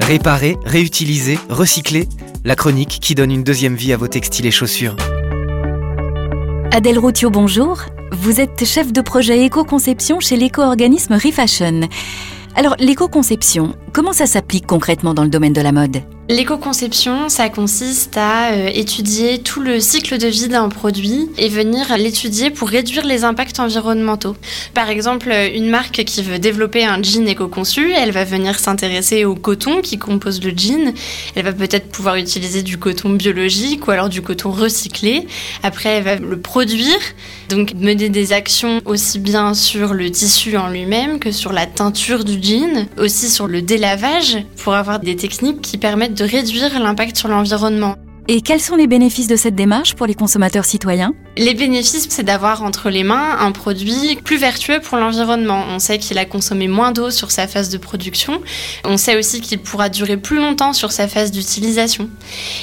Réparer, réutiliser, recycler, la chronique qui donne une deuxième vie à vos textiles et chaussures. Adèle Routio, bonjour. Vous êtes chef de projet éco-conception chez l'éco-organisme Refashion. Alors, l'éco-conception, comment ça s'applique concrètement dans le domaine de la mode? L'éco-conception, ça consiste à euh, étudier tout le cycle de vie d'un produit et venir l'étudier pour réduire les impacts environnementaux. Par exemple, une marque qui veut développer un jean éco-conçu, elle va venir s'intéresser au coton qui compose le jean. Elle va peut-être pouvoir utiliser du coton biologique ou alors du coton recyclé. Après, elle va le produire, donc mener des actions aussi bien sur le tissu en lui-même que sur la teinture du jean, aussi sur le délavage pour avoir des techniques qui permettent de réduire l'impact sur l'environnement. Et quels sont les bénéfices de cette démarche pour les consommateurs citoyens? Les bénéfices, c'est d'avoir entre les mains un produit plus vertueux pour l'environnement. On sait qu'il a consommé moins d'eau sur sa phase de production. On sait aussi qu'il pourra durer plus longtemps sur sa phase d'utilisation.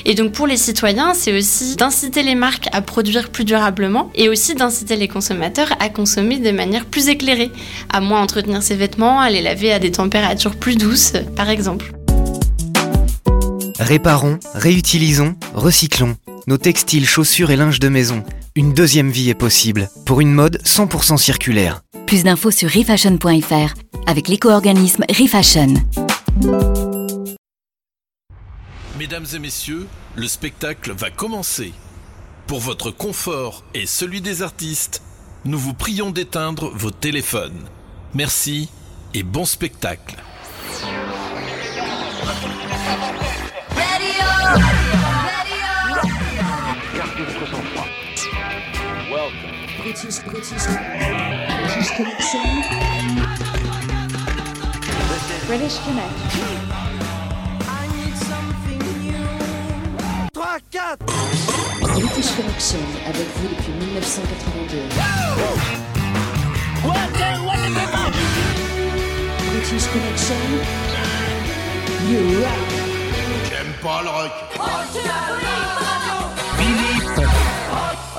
Et donc pour les citoyens, c'est aussi d'inciter les marques à produire plus durablement et aussi d'inciter les consommateurs à consommer de manière plus éclairée, à moins entretenir ses vêtements, à les laver à des températures plus douces, par exemple. Réparons, réutilisons, recyclons. Nos textiles, chaussures et linge de maison. Une deuxième vie est possible pour une mode 100% circulaire. Plus d'infos sur refashion.fr avec l'éco-organisme Refashion. Mesdames et messieurs, le spectacle va commencer. Pour votre confort et celui des artistes, nous vous prions d'éteindre vos téléphones. Merci et bon spectacle. British, British, British Connection. British Connection. British Connection avec vous depuis 1982. British Connection. You rock. J'aime pas le rock.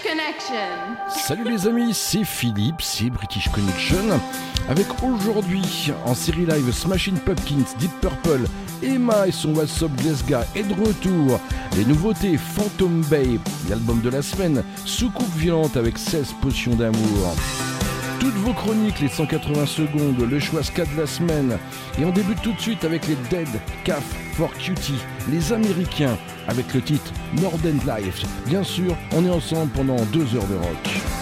Connection. Salut les amis, c'est Philippe, c'est British Connection. Avec aujourd'hui en série live Smashing Pumpkins, Deep Purple, Emma et son WhatsApp Glasgow est de retour. Les nouveautés Phantom Bay, l'album de la semaine, Soucoupe violente avec 16 potions d'amour. Toutes vos chroniques, les 180 secondes, le choix ska de la semaine. Et on débute tout de suite avec les Dead Calf for Cutie, les Américains, avec le titre Northern Life. Bien sûr, on est ensemble pendant deux heures de rock.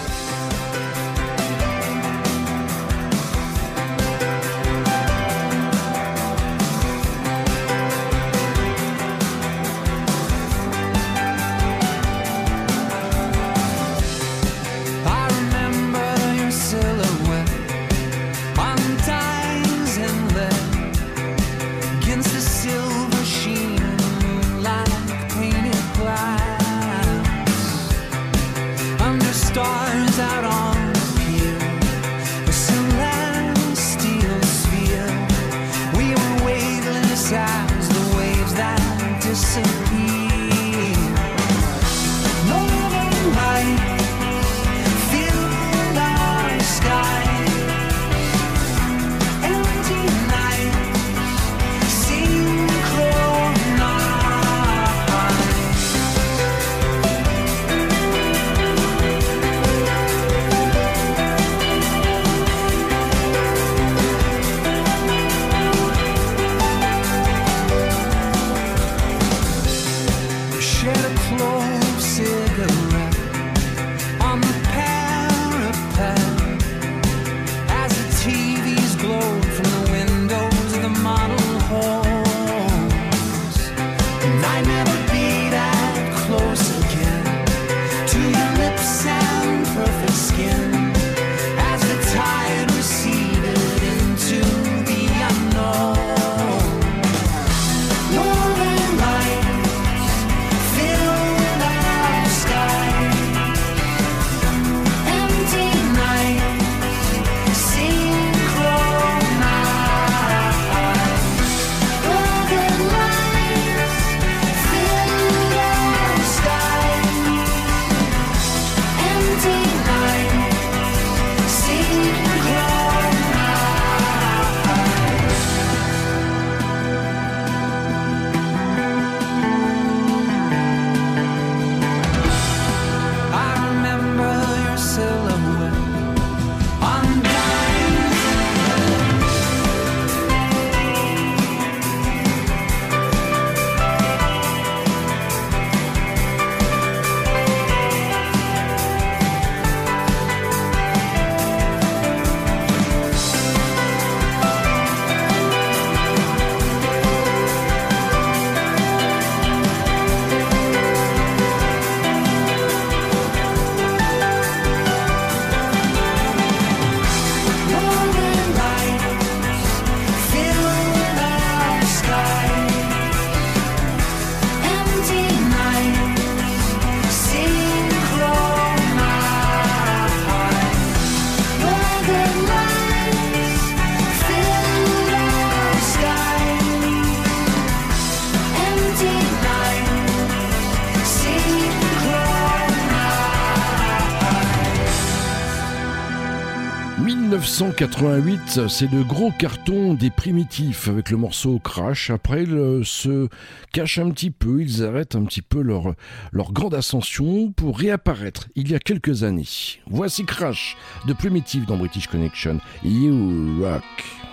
1988, c'est le gros carton des primitifs avec le morceau Crash. Après, ils se cachent un petit peu, ils arrêtent un petit peu leur, leur grande ascension pour réapparaître il y a quelques années. Voici Crash de Primitive dans British Connection. You Rock.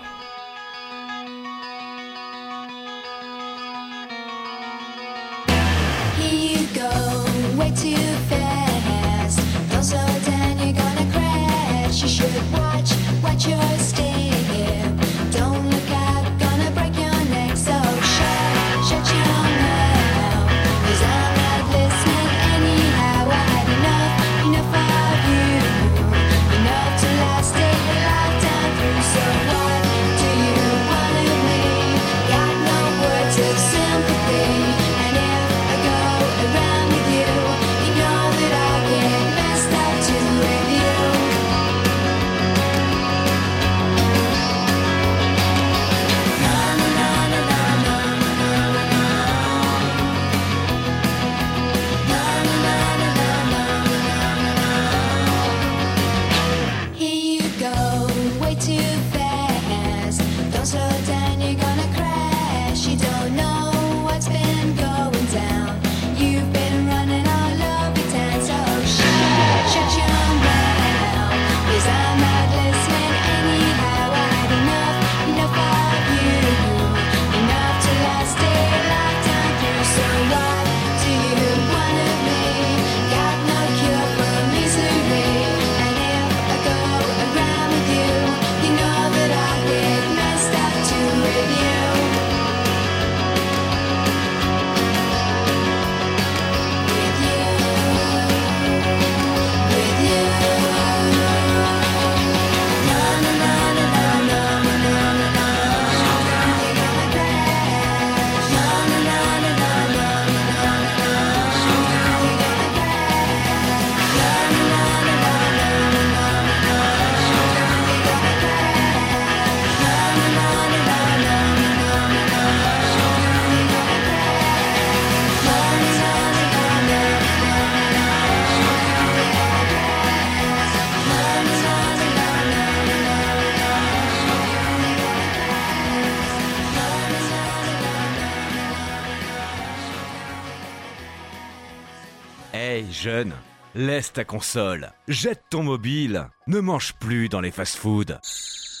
laisse ta console, jette ton mobile, ne mange plus dans les fast-foods.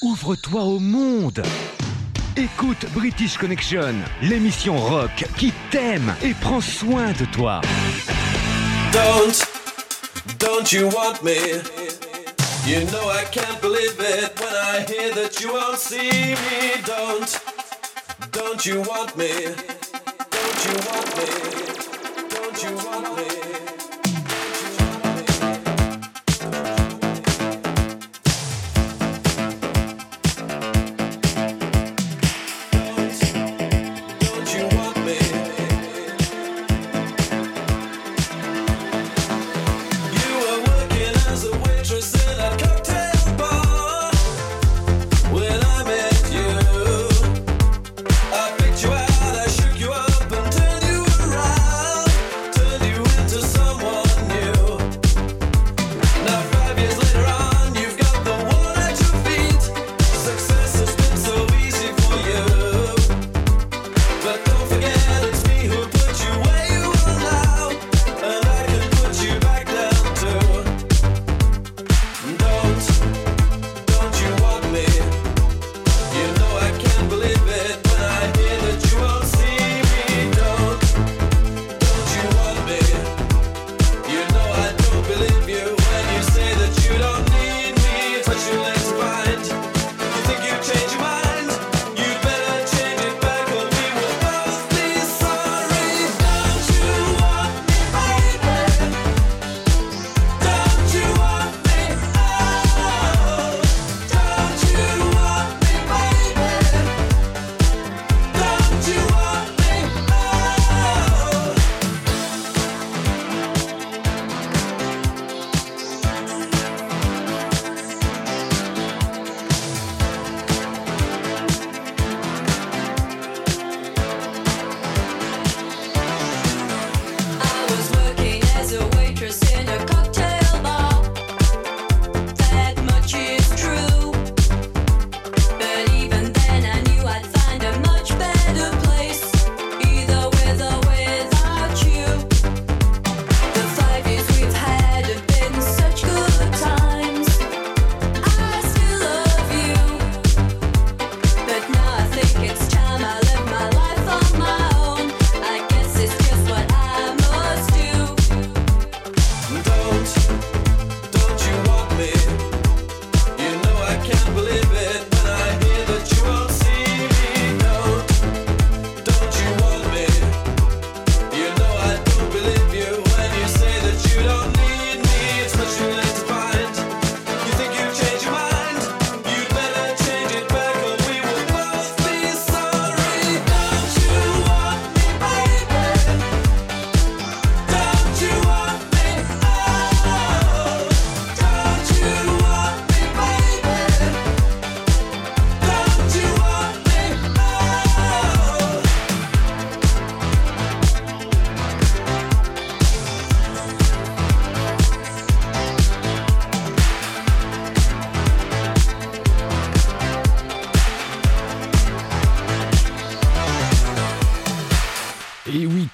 Ouvre-toi au monde Écoute British Connection, l'émission rock qui t'aime et prend soin de toi. Don't, don't you want me? You know I can't believe it when I hear that you won't see me. Don't, don't you want me? Don't you want me? Don't you want me?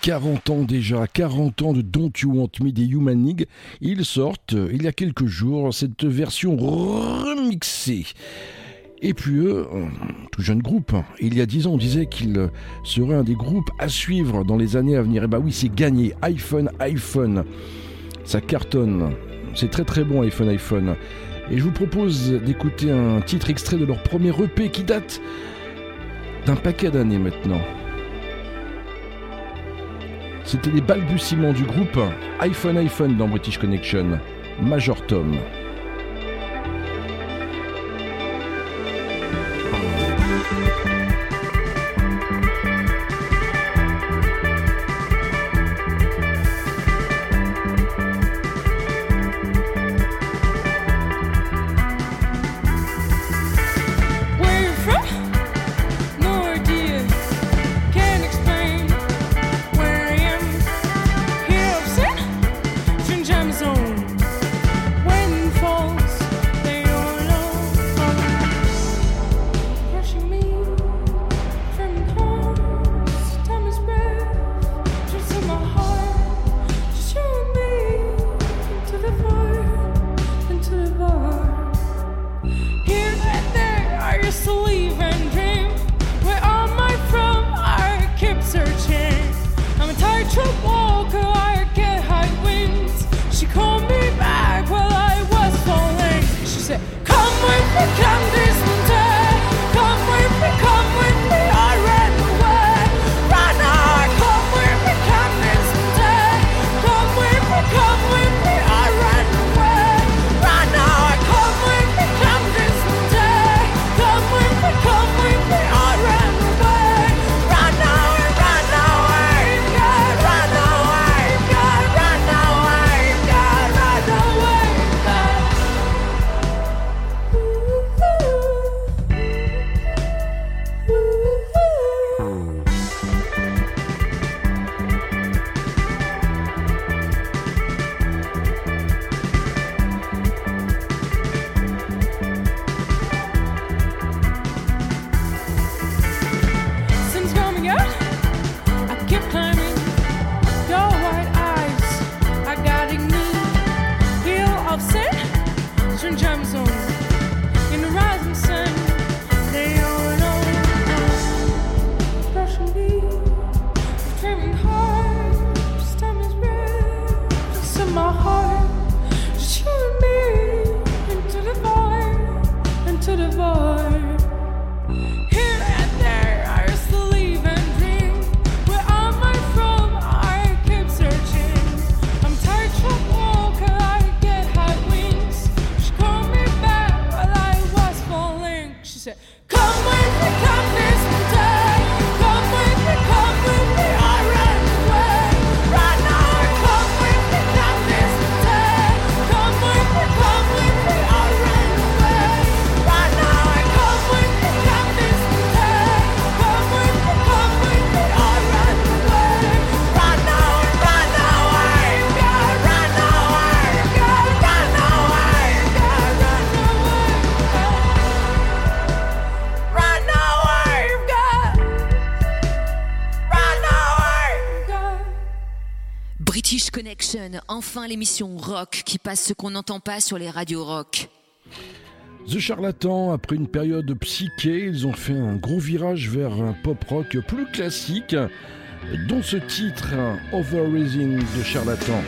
40 ans déjà, 40 ans de Don't You Want Me des Human League. Ils sortent euh, il y a quelques jours cette version remixée. Et puis eux, euh, tout jeune groupe, hein. il y a 10 ans on disait qu'ils euh, seraient un des groupes à suivre dans les années à venir. Et bah oui, c'est gagné, iPhone, iPhone. Ça cartonne, c'est très très bon iPhone, iPhone. Et je vous propose d'écouter un titre extrait de leur premier EP qui date d'un paquet d'années maintenant. C'était les balbutiements du groupe iPhone iPhone dans British Connection, Major Tom. enfin l'émission rock qui passe ce qu'on n'entend pas sur les radios rock. The Charlatan, après une période psyché, ils ont fait un gros virage vers un pop rock plus classique, dont ce titre, Over de Charlatan.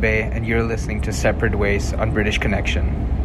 Bay, and you're listening to Separate Ways on British Connection.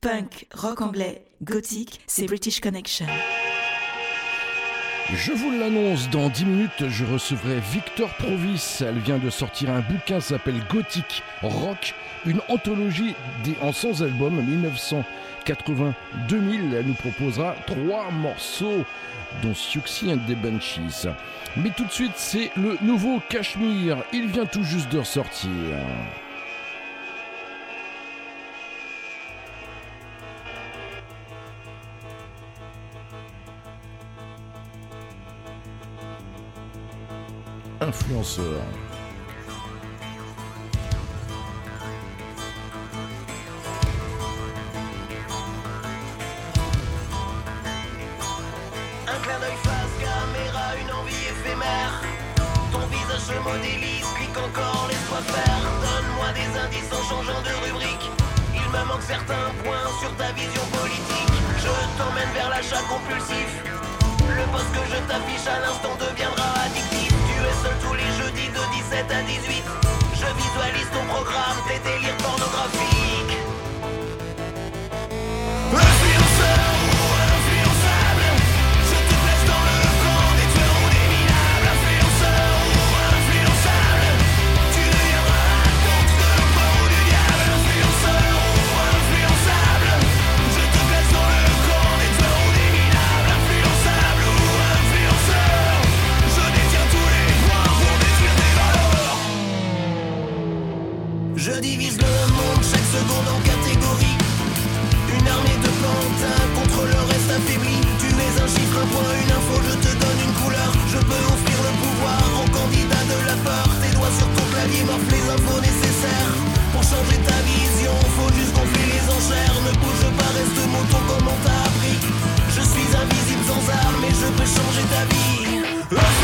Punk, Rock anglais, Gothique, c'est British Connection. Je vous l'annonce, dans 10 minutes, je recevrai Victor Provis. Elle vient de sortir un bouquin, s'appelle Gothique Rock, une anthologie des, en 100 albums 1980-2000. Elle nous proposera trois morceaux, dont Siouxsie and the Banshees. Mais tout de suite, c'est le nouveau Cachemire. Il vient tout juste de ressortir. Un clin d'œil face caméra, une envie éphémère. Ton visage se modélise, clique encore, laisse-moi faire. Donne-moi des indices en changeant de rubrique. Il me manque certains points sur ta vision politique. Je t'emmène vers l'achat compulsif. Le poste que je t'affiche à l'instant deviendra 17 à 18. Je visualise ton programme, enchères. Ne bouge pas, reste moton comme on t'a appris? Je suis invisible sans armes, mais je peux changer ta vie.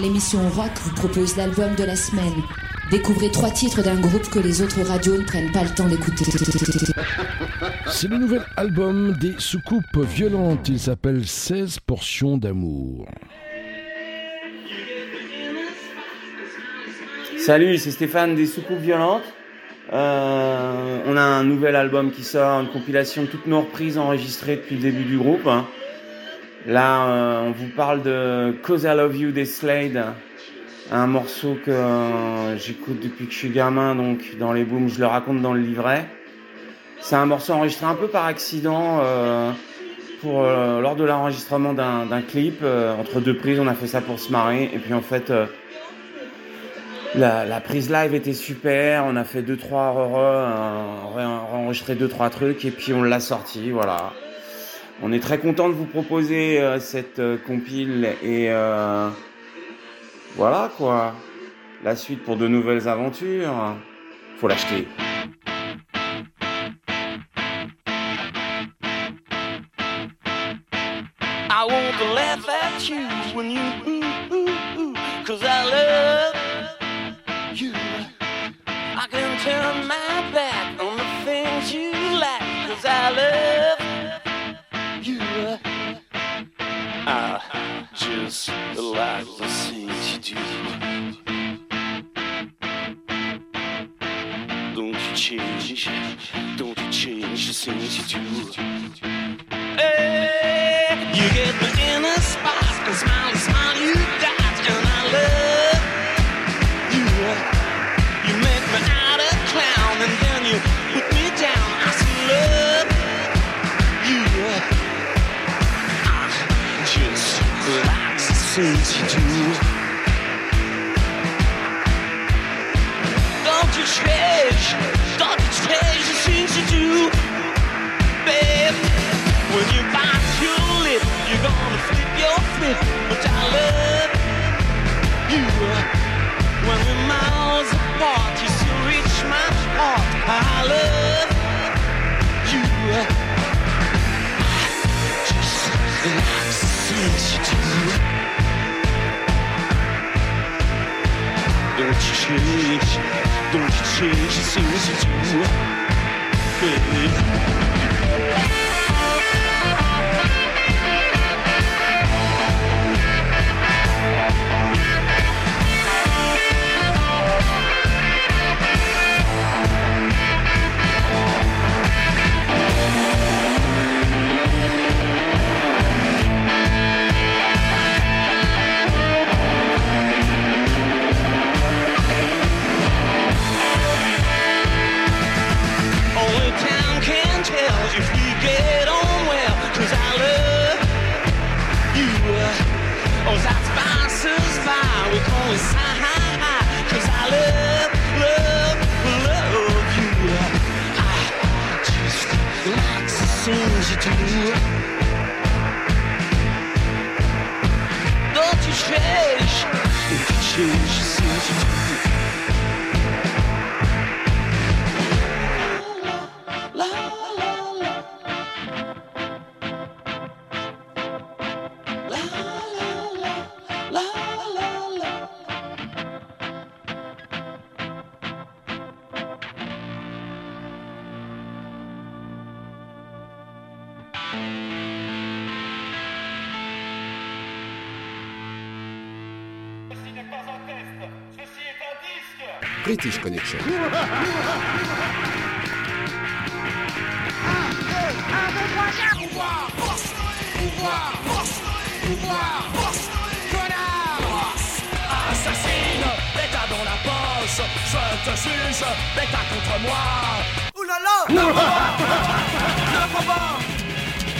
L'émission rock, vous propose l'album de la semaine. Découvrez trois titres d'un groupe que les autres radios ne prennent pas le temps d'écouter. C'est le nouvel album des soucoupes violentes. Il s'appelle 16 portions d'amour. Salut, c'est Stéphane des Soucoupes Violentes. Euh, on a un nouvel album qui sort, une compilation de toutes nos reprises enregistrées depuis le début du groupe. Là, euh, on vous parle de Cause I Love You des Slade, un morceau que euh, j'écoute depuis que je suis gamin, donc dans les booms, je le raconte dans le livret. C'est un morceau enregistré un peu par accident euh, lors de l'enregistrement d'un clip. entre deux prises, on a fait ça pour se marrer. Et puis en fait, la, prise live était super. On a fait deux trois re, re, ré- enregistré deux trois trucs et puis on l'a sorti. Voilà. On est très content de vous proposer euh, cette euh, compile et euh, voilà quoi. la suite pour de nouvelles aventures, faut l'acheter. I laugh at you when you cause I love you. I can turn my like the things you do. Don't you change, don't you change the things you do. Hey, you get me in a spot and smile, smile, the you do. Don't you change, don't you change things you do, babe. When you bite your lip, you're gonna flip your flip. But I love you. When we're miles apart, you still reach my heart. I love you. I Just like things you do. Don't you change, don't you change the things you do, baby. Things you do. Don't you change, don't you change the things you British Connection. Assassine, bêta dans la poche, je te juge, bêta contre moi. Ouh là là Ne prends pas Ne prends pas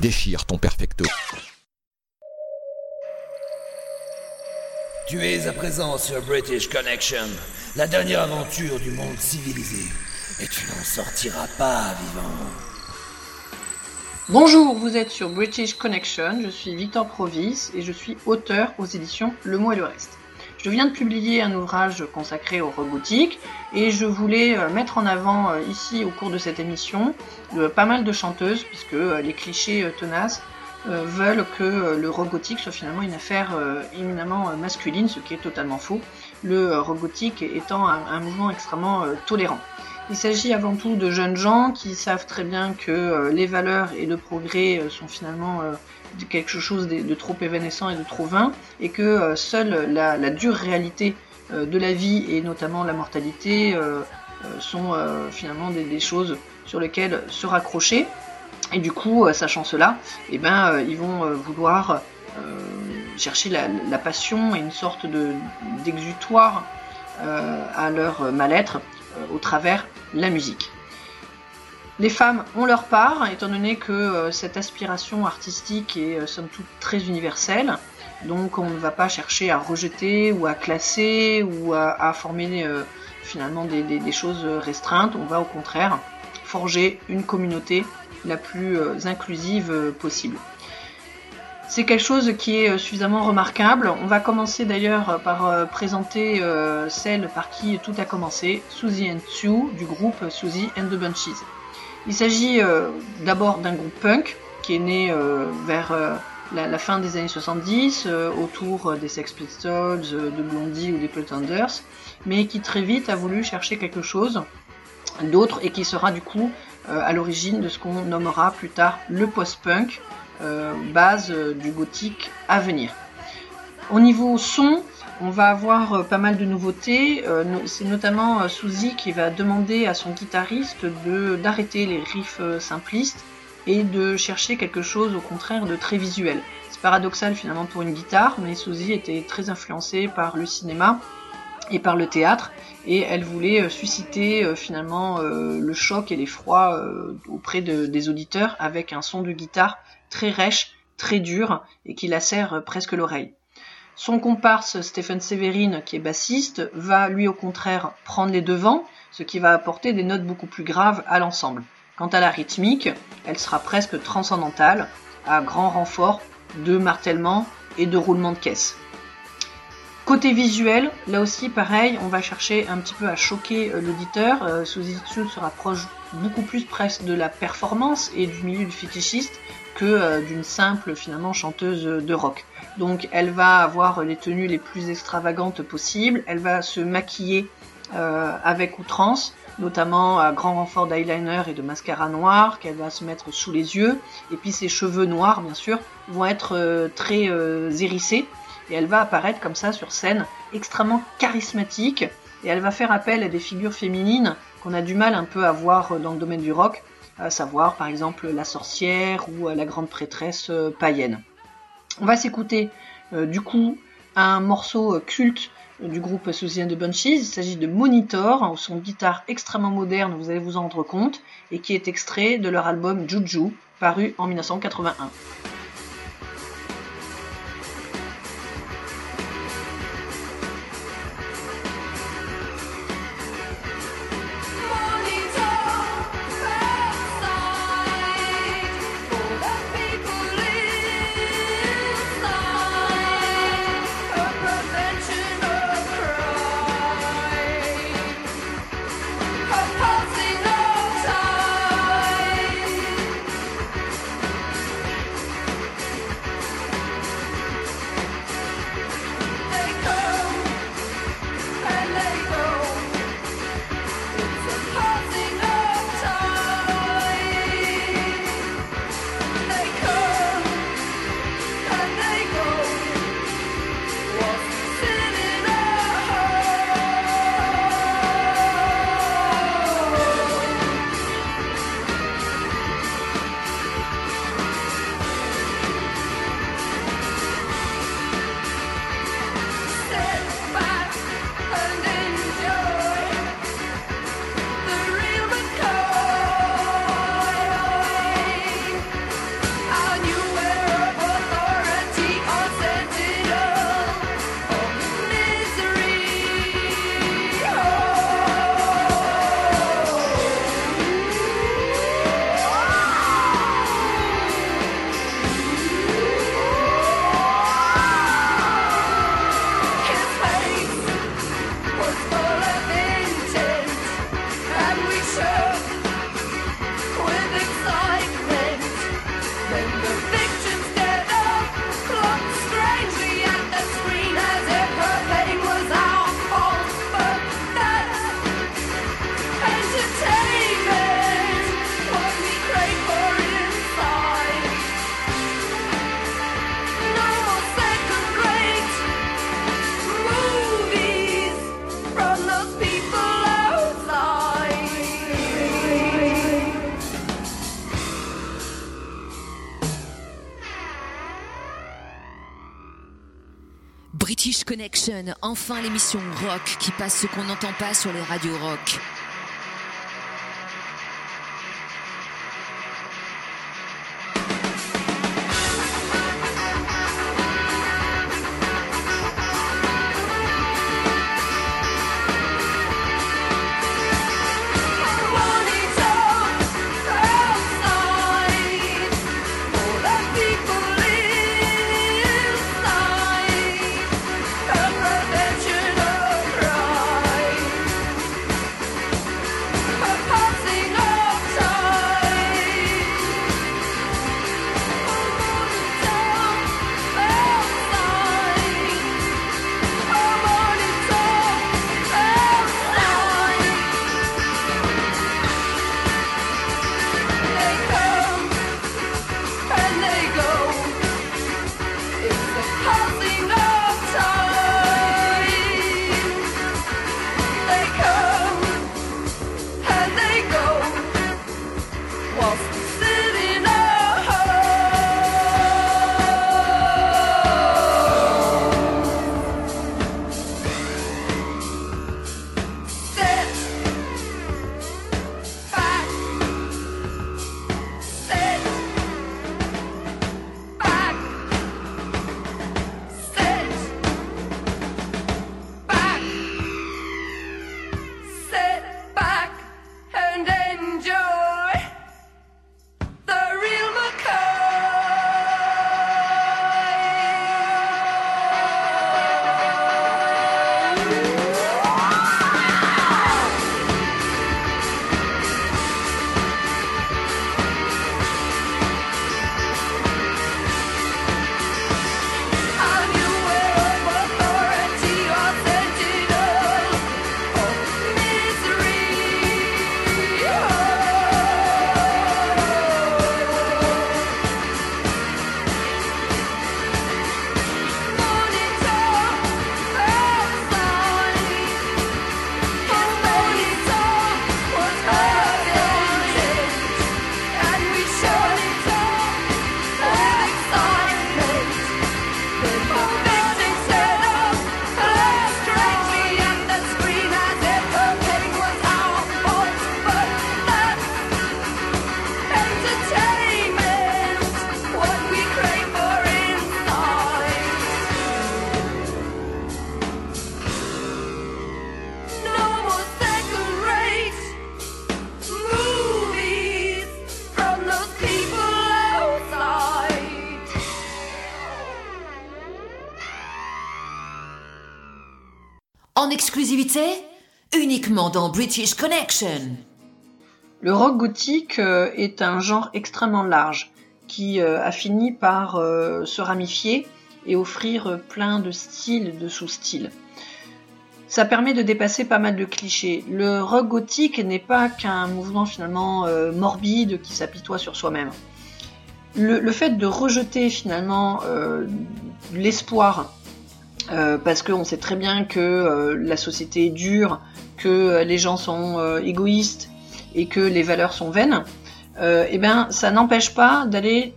déchire ton perfecto. Tu es à présent sur British Connection, la dernière aventure du monde civilisé. Et tu n'en sortiras pas vivant. Bonjour, vous êtes sur British Connection, je suis Victor Provis et je suis auteur aux éditions Le Mot et le Reste. Je viens de publier un ouvrage consacré au robotique et je voulais euh, mettre en avant euh, ici au cours de cette émission euh, pas mal de chanteuses puisque les clichés tenaces veulent que le robotique soit finalement une affaire éminemment masculine, ce qui est totalement faux, le robotique étant un, mouvement extrêmement tolérant. Il s'agit avant tout de jeunes gens qui savent très bien que les valeurs et le progrès sont finalement quelque chose de, trop évanescent et de trop vain, et que euh, seule la, dure réalité euh, de la vie et notamment la mortalité euh, sont finalement des, choses sur lesquelles se raccrocher. Et du coup, sachant cela, eh ben, ils vont vouloir chercher la, passion et une sorte de d'exutoire à leur mal-être au travers la musique. Les femmes ont leur part, étant donné que euh, cette aspiration artistique est euh, somme toute très universelle. Donc on ne va pas chercher à rejeter ou à classer ou à, former euh, finalement des, choses restreintes. On va au contraire forger une communauté la plus inclusive possible. C'est quelque chose qui est suffisamment remarquable. On va commencer d'ailleurs par présenter celle par qui tout a commencé, Suzy and Sue du groupe Suzy and the Bunchies. Il s'agit euh, d'abord d'un groupe punk qui est né euh, vers euh, la, fin des années 70 euh, autour des Sex Pistols, de Blondie ou des Pretenders, mais qui très vite a voulu chercher quelque chose d'autre et qui sera du coup à l'origine de ce qu'on nommera plus tard le post-punk, base du gothique à venir. Au niveau son, on va avoir euh, pas mal de nouveautés. Euh, C'est notamment euh, Suzy qui va demander à son guitariste d'arrêter les riffs simplistes et de chercher quelque chose au contraire de très visuel. C'est paradoxal finalement pour une guitare, mais Suzy était très influencée par le cinéma et par le théâtre et elle voulait susciter finalement le choc et l'effroi auprès de- des auditeurs avec un son de guitare très rêche, très dur et qui lacère presque l'oreille. Son comparse Stephen Severin, qui est bassiste, va lui au contraire prendre les devants, ce qui va apporter des notes beaucoup plus graves à l'ensemble. Quant à la rythmique, elle sera presque transcendantale, à grand renfort de martèlement et de roulement de caisse. Côté visuel, là aussi pareil, on va chercher un petit peu à choquer euh, l'auditeur. Euh, se rapproche beaucoup plus presque de la performance et du milieu du fétichiste que euh, d'une simple finalement chanteuse de rock. Donc elle va avoir les tenues les plus extravagantes possibles, elle va se maquiller euh, avec outrance, notamment à grand renfort d'eyeliner et de mascara noir qu'elle va se mettre sous les yeux, et puis ses cheveux noirs bien sûr vont être euh, très euh, hérissés. Et elle va apparaître comme ça sur scène, extrêmement charismatique, et elle va faire appel à des figures féminines qu'on a du mal un peu à voir dans le domaine du rock, à savoir par exemple la sorcière ou euh, la grande prêtresse euh, païenne. On va s'écouter euh, du coup un morceau euh, culte euh, du groupe Suzy and the Bunchies, il s'agit de Monitor, au son guitare extrêmement moderne, vous allez vous en rendre compte, et qui est extrait de leur album Juju, paru en 1981. Enfin l'émission rock qui passe ce qu'on n'entend pas sur les radios rock. Exclusivité, uniquement dans British Connection. Le rock gothique euh, est un genre extrêmement large qui euh, a fini par euh, se ramifier et offrir plein de styles de sous-styles. Ça permet de dépasser pas mal de clichés. Le rock gothique n'est pas qu'un mouvement finalement morbide qui s'apitoie sur soi-même. Le, fait de rejeter finalement l'espoir euh, parce qu'on sait très bien que euh, la société est dure, que euh, les gens sont égoïstes et que les valeurs sont vaines, eh ben ça n'empêche pas d'aller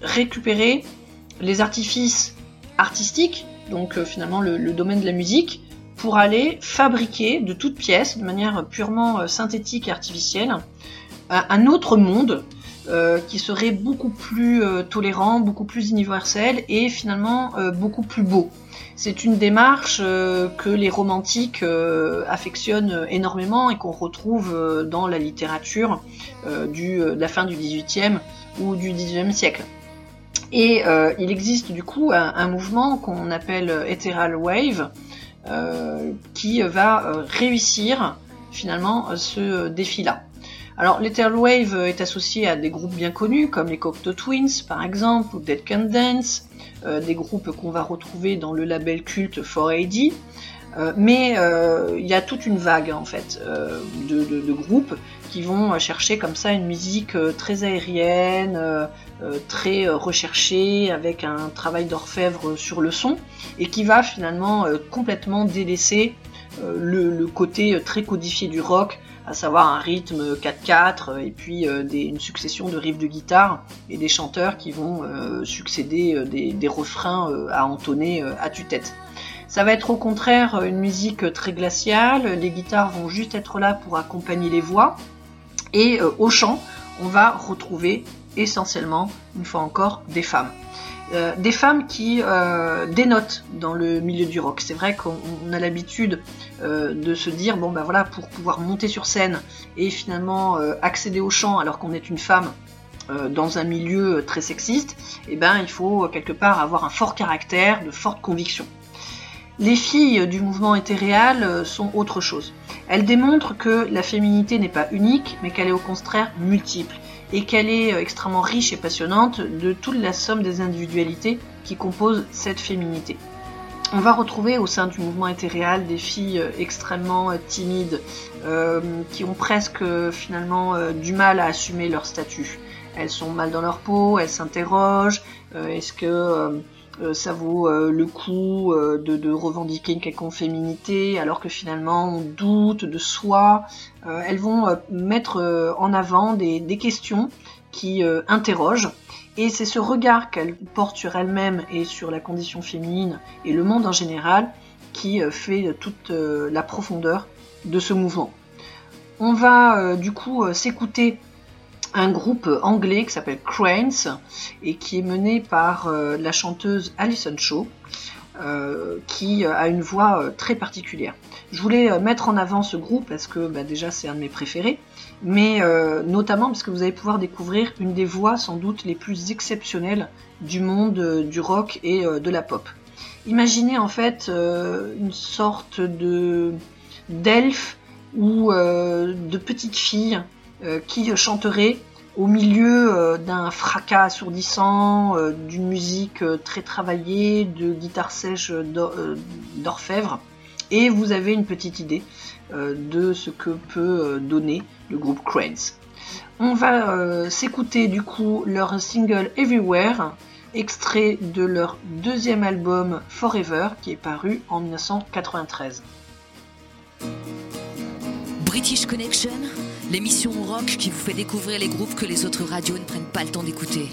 récupérer les artifices artistiques, donc finalement le, domaine de la musique, pour aller fabriquer de toutes pièces, de manière purement synthétique et artificielle, un autre monde euh, qui serait beaucoup plus euh, tolérant, beaucoup plus universel et finalement euh, beaucoup plus beau. C'est une démarche euh, que les romantiques euh, affectionnent énormément et qu'on retrouve euh, dans la littérature du, de la fin du XVIIIe ou du XIXe siècle. Et il existe du coup un, un mouvement qu'on appelle Ethereal Wave qui va réussir finalement ce défi-là. Alors l'Ethereal Wave est associé à des groupes bien connus comme les Cocteau Twins par exemple ou Dead Can Dance, euh, des groupes qu'on va retrouver dans le label culte 4AD. Euh, mais euh, il y a toute une vague en fait euh, de, groupes qui vont euh, chercher comme ça une musique euh, très aérienne, euh, euh, très euh, recherchée, avec un travail d'orfèvre sur le son, et qui va finalement euh, complètement délaisser euh, le, côté euh, très codifié du rock, à savoir un rythme 4-4 et puis euh, une succession de riffs de guitare et des chanteurs qui vont euh, succéder euh, des, refrains euh, à entonner euh, à tue-tête. Ça va être au contraire une musique très glaciale, les guitares vont juste être là pour accompagner les voix et euh, au chant, on va retrouver essentiellement, une fois encore, des femmes. Euh, des femmes qui euh, dénotent dans le milieu du rock. C'est vrai qu'on on a l'habitude euh, de se dire bon ben voilà pour pouvoir monter sur scène et finalement accéder au chant alors qu'on est une femme dans un milieu très sexiste, eh ben il faut quelque part avoir un fort caractère, de fortes convictions. Les filles du mouvement éthéréal sont autre chose. Elles démontrent que la féminité n'est pas unique, mais qu'elle est au contraire multiple et qu'elle est euh, extrêmement riche et passionnante de toute la somme des individualités qui composent cette féminité. On va retrouver au sein du mouvement éthéréal des filles euh, extrêmement euh, timides, qui ont presque finalement du mal à assumer leur statut. Elles sont mal dans leur peau, elles s'interrogent, est-ce que ça vaut euh, le coup euh, de, revendiquer une quelconque féminité alors que finalement on doute de soi. Euh, elles vont euh, mettre euh, en avant des, questions qui euh, interrogent et c'est ce regard qu'elles portent sur elles-mêmes et sur la condition féminine et le monde en général qui euh, fait toute euh, la profondeur de ce mouvement. On va euh, du coup euh, s'écouter un groupe anglais qui s'appelle Cranes et qui est mené par euh, la chanteuse Alison Shaw, euh, qui euh, a une voix très particulière. Je voulais mettre en avant ce groupe parce que bah, déjà c'est un de mes préférés, mais notamment parce que vous allez pouvoir découvrir une des voix sans doute les plus exceptionnelles du monde du rock et de la pop. Imaginez en fait une sorte de d'elfe ou de petite fille qui chanterait au milieu euh, d'un fracas assourdissant, euh, d'une musique euh, très travaillée, de guitare sèche d'or- euh, d'orfèvre, et vous avez une petite idée euh, de ce que peut euh, donner le groupe Cranes. On va euh, s'écouter du coup leur single Everywhere, extrait de leur deuxième album Forever, qui est paru en 1993. British Connection, l'émission rock qui vous fait découvrir les groupes que les autres radios ne prennent pas le temps d'écouter.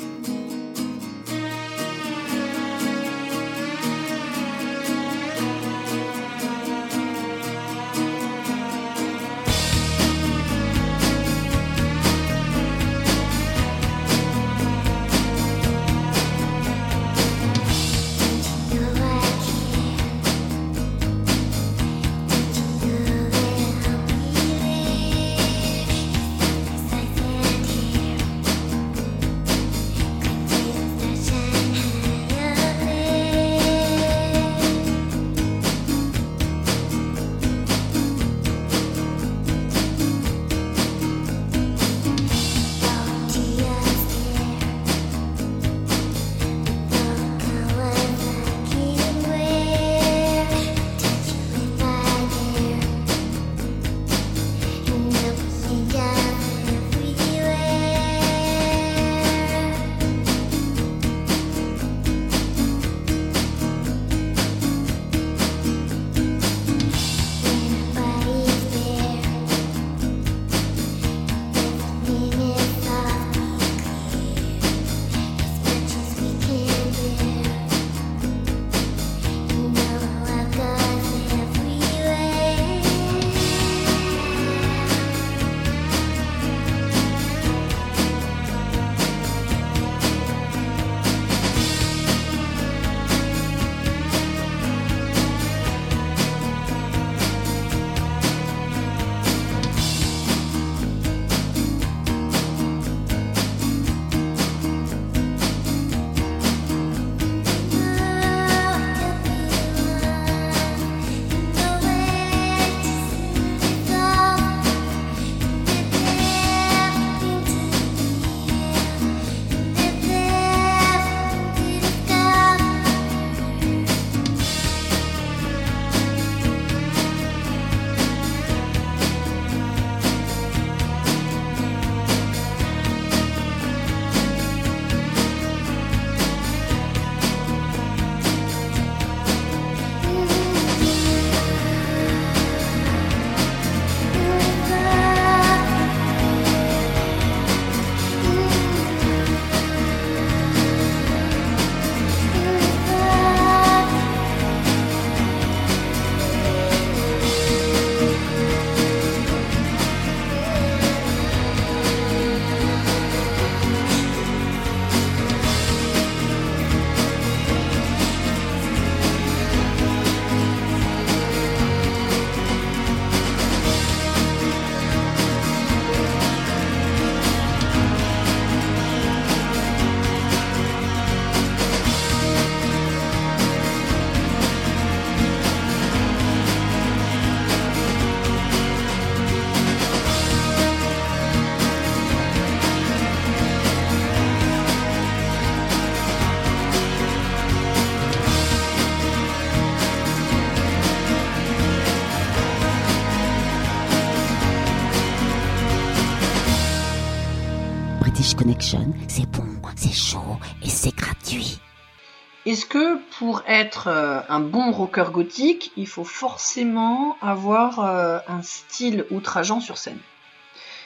Est-ce que pour être euh, un bon rocker gothique, il faut forcément avoir euh, un style outrageant sur scène?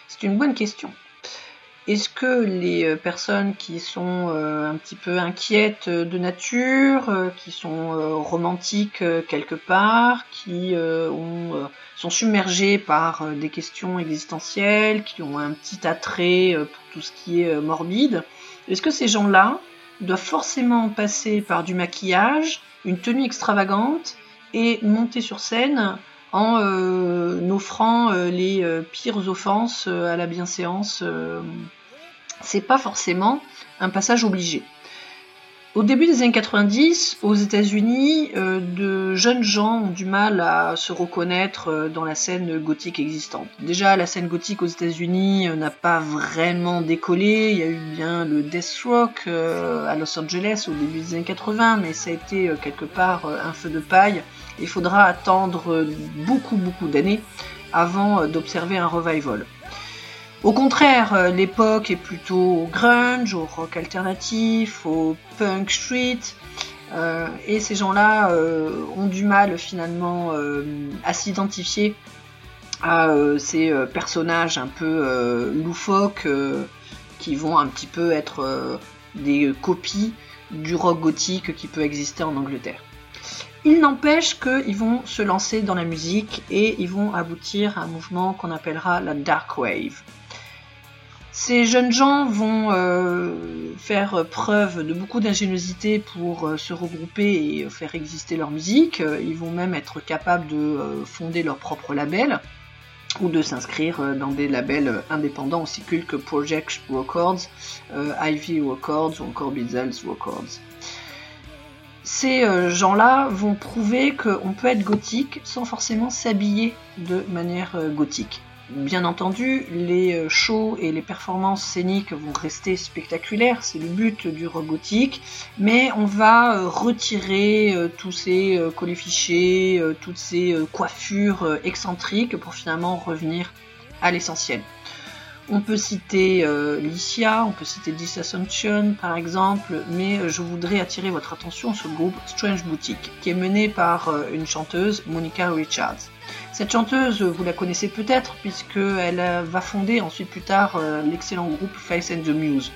C'est une bonne question. Est-ce que les euh, personnes qui sont un petit peu inquiètes de nature, qui sont romantiques quelque part, qui ont, sont submergées par des questions existentielles, qui ont un petit attrait pour tout ce qui est morbide, est-ce que ces gens-là doivent forcément passer par du maquillage, une tenue extravagante et monter sur scène en euh, offrant euh, les euh, pires offenses à la bienséance c'est pas forcément un passage obligé. Au début des années 90, aux États-Unis, euh, de jeunes gens ont du mal à se reconnaître euh, dans la scène gothique existante. Déjà, la scène gothique aux États-Unis euh, n'a pas vraiment décollé. Il y a eu bien le death rock à Los Angeles au début des années 80, mais ça a été quelque part un feu de paille. Il faudra attendre beaucoup beaucoup d'années avant d'observer un revival. Au contraire, euh, l'époque est plutôt au grunge, au rock alternatif, au punk street, euh, et ces gens-là euh, ont du mal finalement à s'identifier à ces personnages un peu loufoques qui vont un petit peu être des copies du rock gothique qui peut exister en Angleterre. Il n'empêche qu'ils vont se lancer dans la musique et ils vont aboutir à un mouvement qu'on appellera la Dark Wave. Ces jeunes gens vont euh, faire preuve de beaucoup d'ingéniosité pour euh, se regrouper et euh, faire exister leur musique. Ils vont même être capables de fonder leur propre label ou de s'inscrire dans des labels indépendants aussi cultes que Project Records, Ivy Records ou encore Beatles Records. Ces gens-là vont prouver qu'on peut être gothique sans forcément s'habiller de manière gothique. Bien entendu, les euh, shows et les performances scéniques vont rester spectaculaires, c'est le but du rock gothique, mais on va euh, retirer euh, tous ces colifichés, euh, toutes ces coiffures excentriques pour finalement revenir à l'essentiel. On peut citer Licia, on peut citer Disassumption par exemple, mais je voudrais attirer votre attention sur le groupe Strange Boutique, qui est mené par une chanteuse, Monica Richards. Cette chanteuse, vous la connaissez peut-être, puisqu'elle euh, va fonder ensuite plus tard euh, l'excellent groupe Face and the Muse.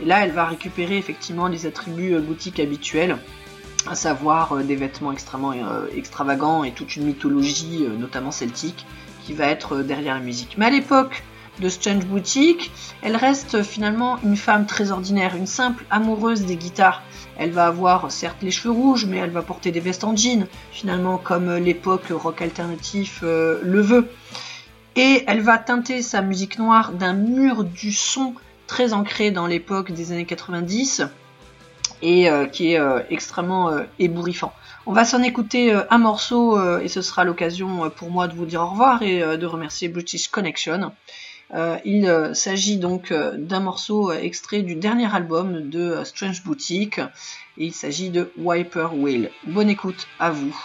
Et là, elle va récupérer effectivement les attributs euh, gothiques habituels, à savoir euh, des vêtements extrêmement euh, extravagants et toute une mythologie, euh, notamment celtique, qui va être euh, derrière la musique. Mais à l'époque de Strange Boutique, elle reste finalement une femme très ordinaire, une simple amoureuse des guitares. Elle va avoir certes les cheveux rouges, mais elle va porter des vestes en jean, finalement comme l'époque rock alternatif euh, le veut. Et elle va teinter sa musique noire d'un mur du son très ancré dans l'époque des années 90 et euh, qui est euh, extrêmement ébouriffant. On va s'en écouter un morceau et ce sera l'occasion pour moi de vous dire au revoir et de remercier British Connection. Euh, il euh, s'agit donc euh, d'un morceau extrait du dernier album de Strange Boutique il s'agit de Wiper Wheel. Bonne écoute à vous.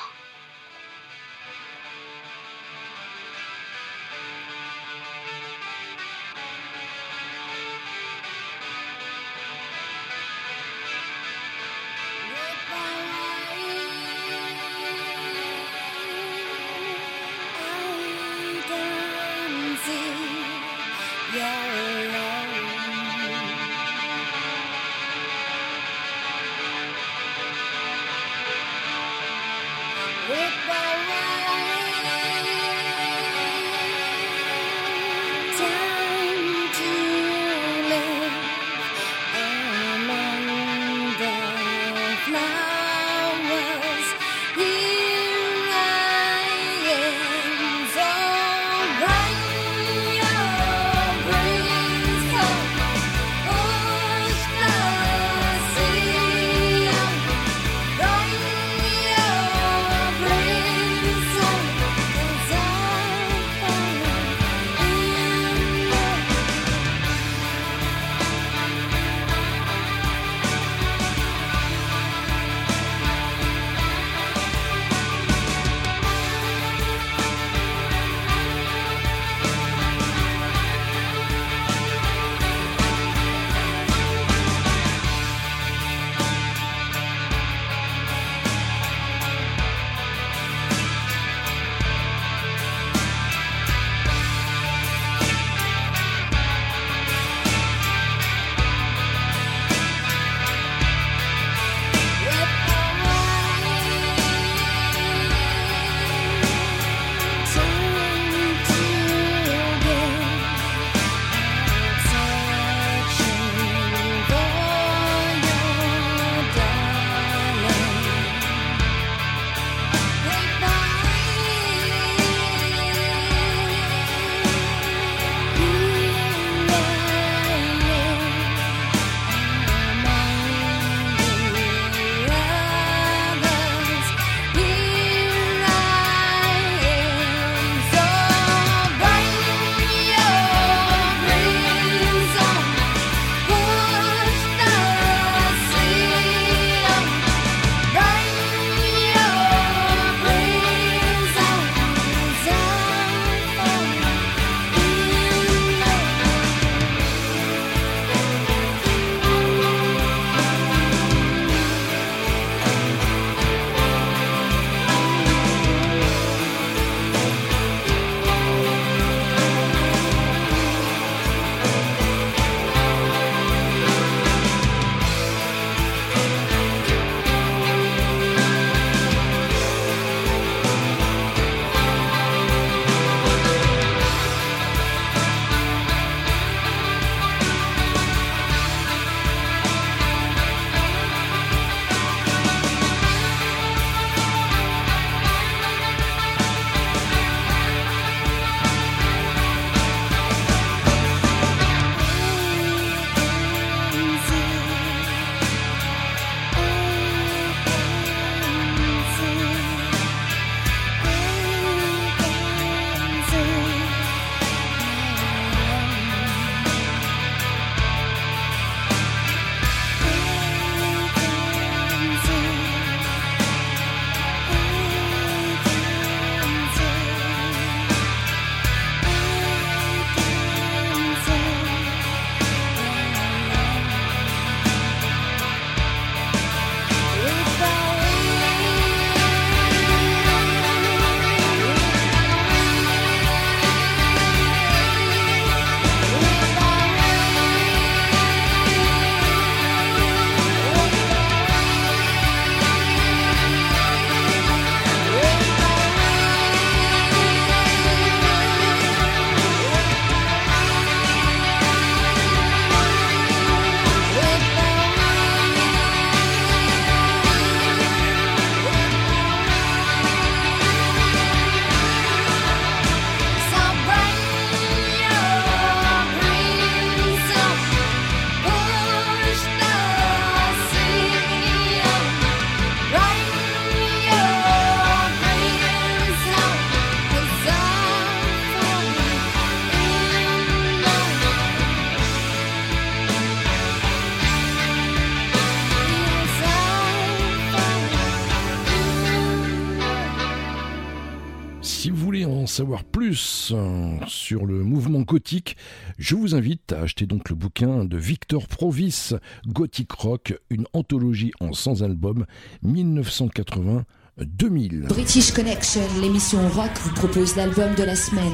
Savoir plus euh, sur le mouvement gothique, je vous invite à acheter donc le bouquin de Victor Provis, Gothic Rock, une anthologie en 100 albums 1980. 2000. British Connection, l'émission rock, vous propose l'album de la semaine.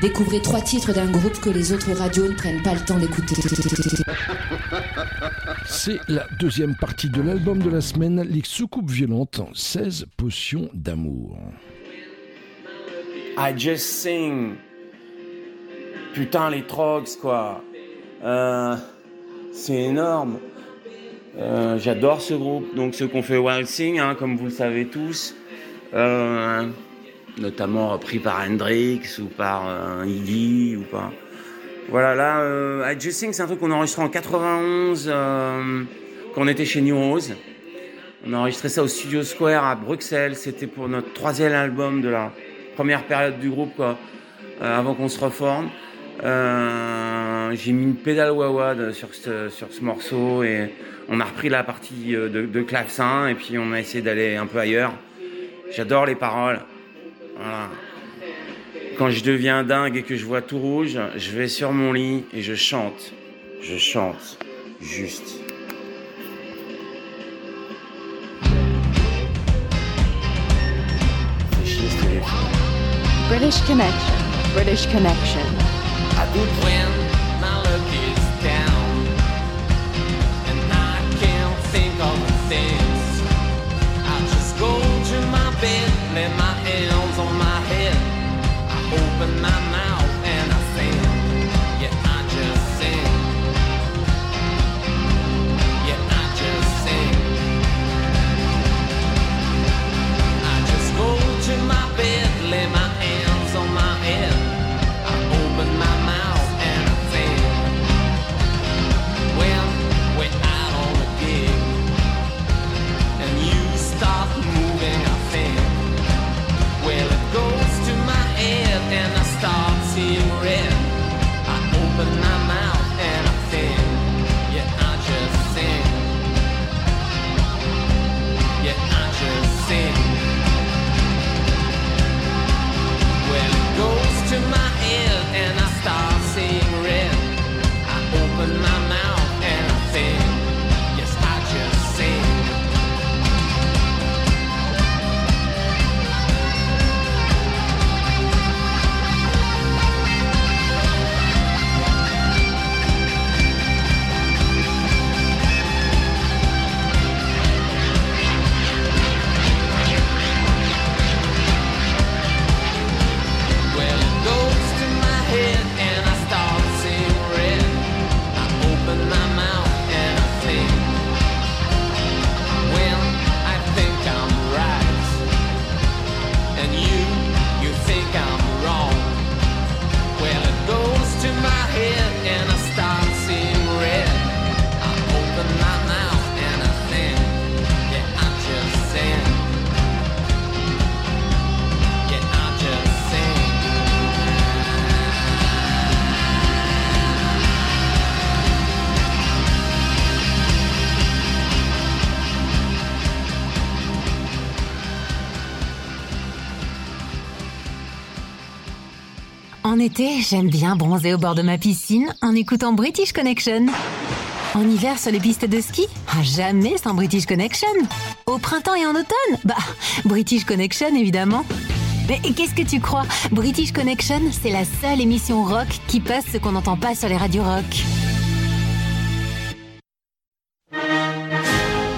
Découvrez trois titres d'un groupe que les autres radios ne prennent pas le temps d'écouter. C'est la deuxième partie de l'album de la semaine, Les soucoupes violentes, 16 potions d'amour. I just sing. Putain, les trogs, quoi. Euh, c'est énorme. Euh, J'adore ce groupe. Donc, ceux qu'on fait Wild Sing, hein, comme vous le savez tous. Euh, notamment repris par Hendrix ou par Iggy ou. Voilà, là, I Just Sing, c'est un truc qu'on a enregistré en 91 euh, quand on était chez New Rose. On a enregistré ça au Studio Square à Bruxelles. C'était pour notre troisième album de la première période du groupe, quoi, euh, avant qu'on se reforme. Euh, J'ai mis une pédale wah sur ce, sur ce morceau et on a repris la partie euh, de, de clavecin et puis on a essayé d'aller un peu ailleurs. J'adore les paroles. Quand je deviens dingue et que je vois tout rouge, je vais sur mon lit et je chante. Je chante. Juste. Fais chier ce. British Connection. British Connection. J'aime bien bronzer au bord de ma piscine en écoutant British Connection. En hiver, sur les pistes de ski, ah, jamais sans British Connection. Au printemps et en automne, bah, British Connection évidemment. Mais qu'est-ce que tu crois? British Connection, c'est la seule émission rock qui passe ce qu'on n'entend pas sur les radios rock.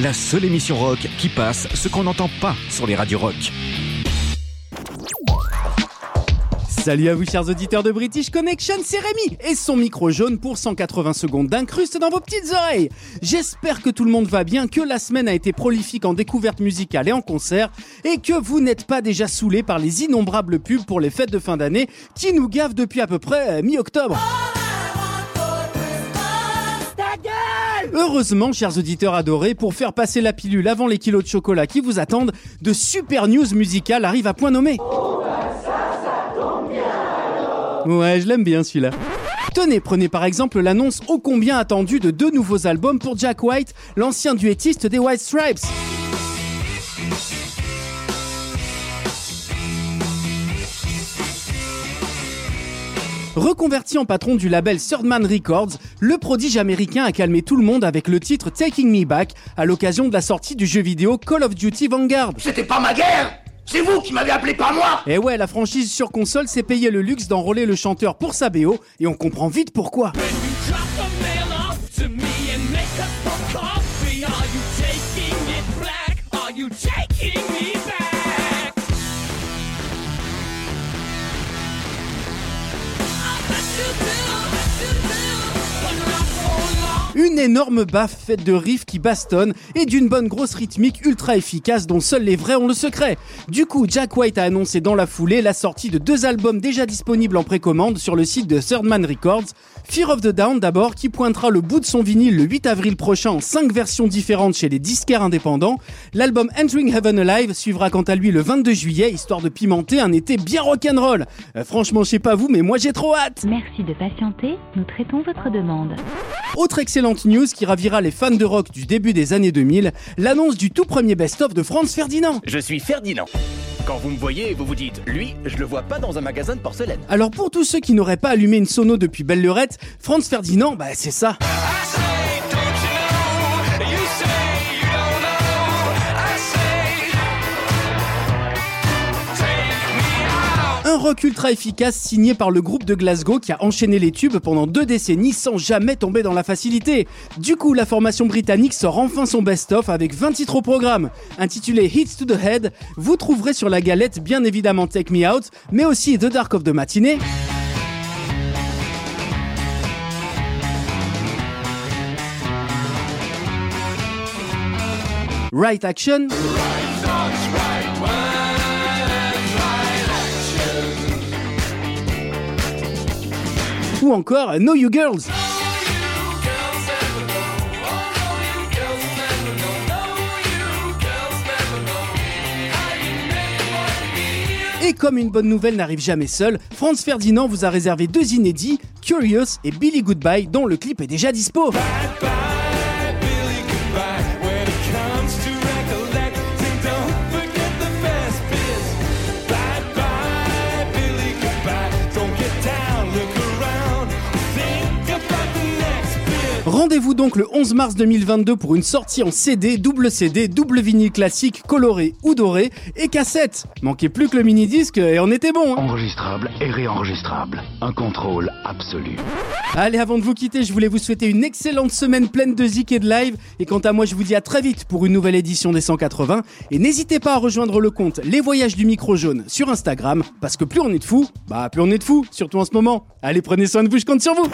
La seule émission rock qui passe ce qu'on n'entend pas sur les radios rock. Salut à vous chers auditeurs de British Connection, c'est Rémi et son micro jaune pour 180 secondes d'incruste dans vos petites oreilles. J'espère que tout le monde va bien, que la semaine a été prolifique en découvertes musicales et en concerts et que vous n'êtes pas déjà saoulés par les innombrables pubs pour les fêtes de fin d'année qui nous gavent depuis à peu près euh, mi-octobre. Heureusement, chers auditeurs adorés, pour faire passer la pilule avant les kilos de chocolat qui vous attendent, de super news musicales arrivent à point nommé. Ouais, je l'aime bien celui-là. Tenez, prenez par exemple l'annonce ô combien attendue de deux nouveaux albums pour Jack White, l'ancien duettiste des White Stripes. Reconverti en patron du label Third Man Records, le prodige américain a calmé tout le monde avec le titre Taking Me Back à l'occasion de la sortie du jeu vidéo Call of Duty Vanguard. C'était pas ma guerre C'est vous qui m'avez appelé, pas moi Et ouais, la franchise sur console s'est payé le luxe d'enrôler le chanteur pour sa BO et on comprend vite pourquoi. Une énorme baffe faite de riffs qui bastonnent et d'une bonne grosse rythmique ultra efficace dont seuls les vrais ont le secret. Du coup, Jack White a annoncé dans la foulée la sortie de deux albums déjà disponibles en précommande sur le site de Third Man Records. Fear of the Down d'abord qui pointera le bout de son vinyle le 8 avril prochain en 5 versions différentes chez les disquaires indépendants. L'album Entering Heaven Alive suivra quant à lui le 22 juillet histoire de pimenter un été bien rock'n'roll. Euh, franchement, je sais pas vous mais moi j'ai trop hâte. Merci de patienter, nous traitons votre demande. Autre excellente news qui ravira les fans de rock du début des années 2000, l'annonce du tout premier best-of de Franz Ferdinand. Je suis Ferdinand. Quand vous me voyez, vous vous dites, lui, je le vois pas dans un magasin de porcelaine. Alors pour tous ceux qui n'auraient pas allumé une sono depuis belle lurette, Franz Ferdinand, bah c'est ça. Un rock ultra efficace signé par le groupe de Glasgow qui a enchaîné les tubes pendant deux décennies sans jamais tomber dans la facilité. Du coup, la formation britannique sort enfin son best-of avec 20 titres au programme. Intitulé Hits to the Head, vous trouverez sur la galette bien évidemment Take Me Out, mais aussi The Dark of the Matinee. Right Action. Ou encore Know You Girls. Et comme une bonne nouvelle n'arrive jamais seule, Franz Ferdinand vous a réservé deux inédits, Curious et Billy Goodbye, dont le clip est déjà dispo. Rendez-vous donc le 11 mars 2022 pour une sortie en CD, double CD, double vinyle classique, coloré ou doré et cassette. Manquait plus que le mini-disque et on était bon. hein. Enregistrable et réenregistrable. Un contrôle absolu. Allez, avant de vous quitter, je voulais vous souhaiter une excellente semaine pleine de zik et de live. Et quant à moi, je vous dis à très vite pour une nouvelle édition des 180. Et n'hésitez pas à rejoindre le compte Les Voyages du Micro Jaune sur Instagram. Parce que plus on est de fous, bah plus on est de fous, surtout en ce moment. Allez, prenez soin de vous, je compte sur vous.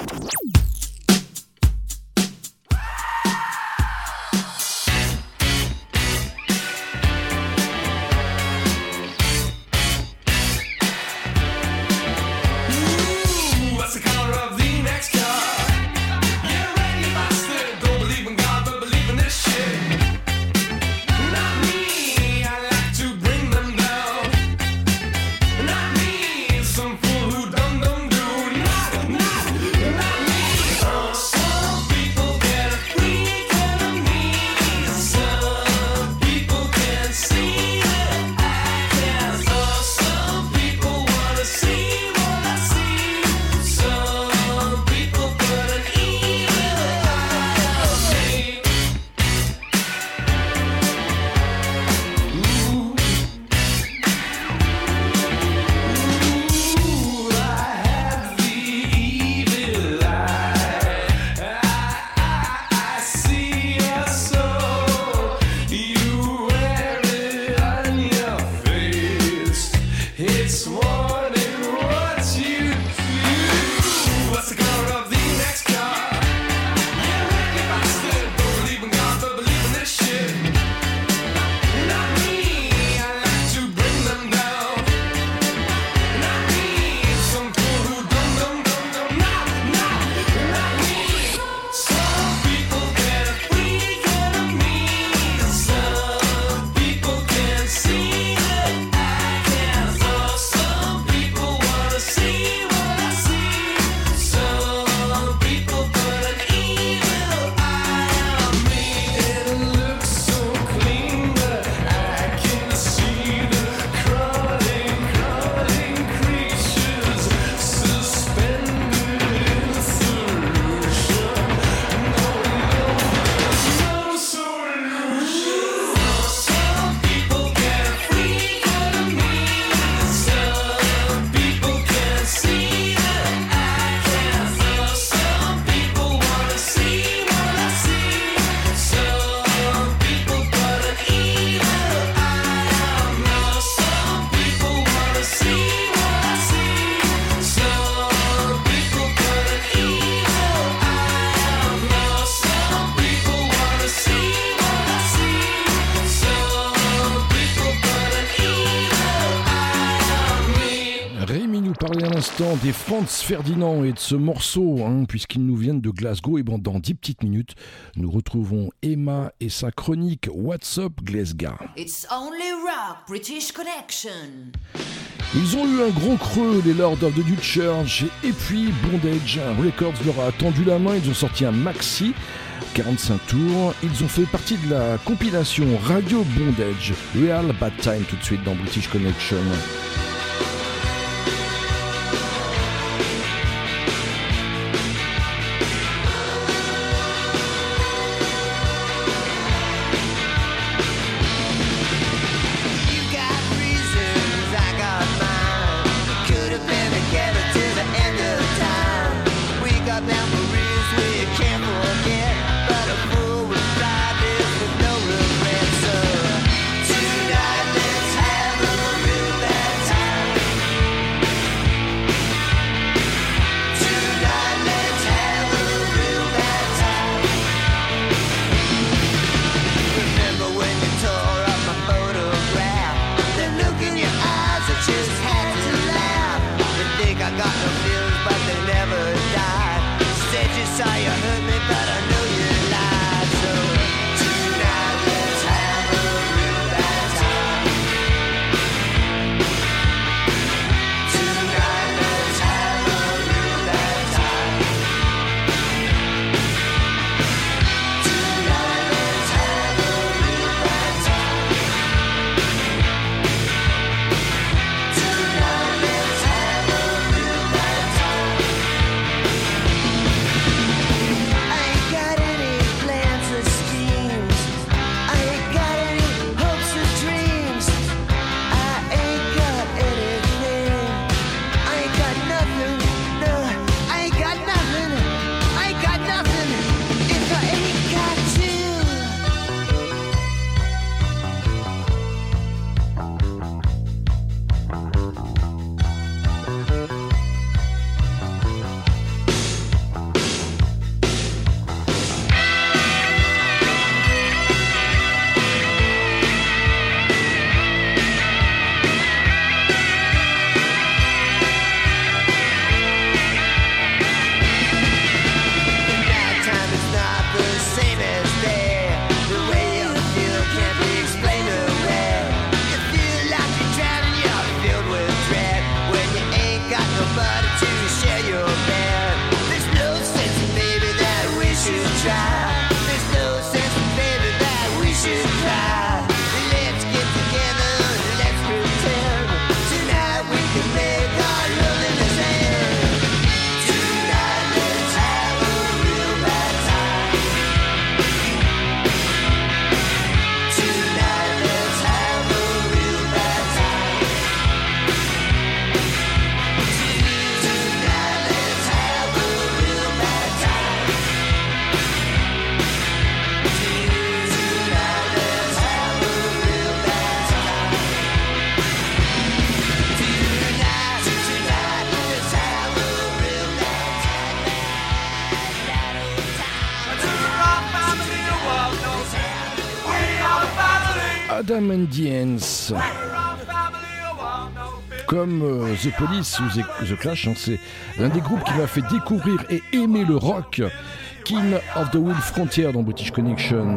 des Franz Ferdinand et de ce morceau, hein, puisqu'ils nous viennent de Glasgow. Et bon, dans 10 petites minutes, nous retrouvons Emma et sa chronique What's Up Glasgow. It's only rock, British Connection. Ils ont eu un gros creux, les Lords of the New Church, et puis Bondage Records leur a tendu la main, ils ont sorti un maxi, 45 tours, ils ont fait partie de la compilation Radio Bondage, Real Bad Time tout de suite dans British Connection. Comme euh, The Police ou The, Clash, hein, c'est l'un des groupes qui m'a fait découvrir et aimer le rock. King of the Wild Frontier dans British Connection.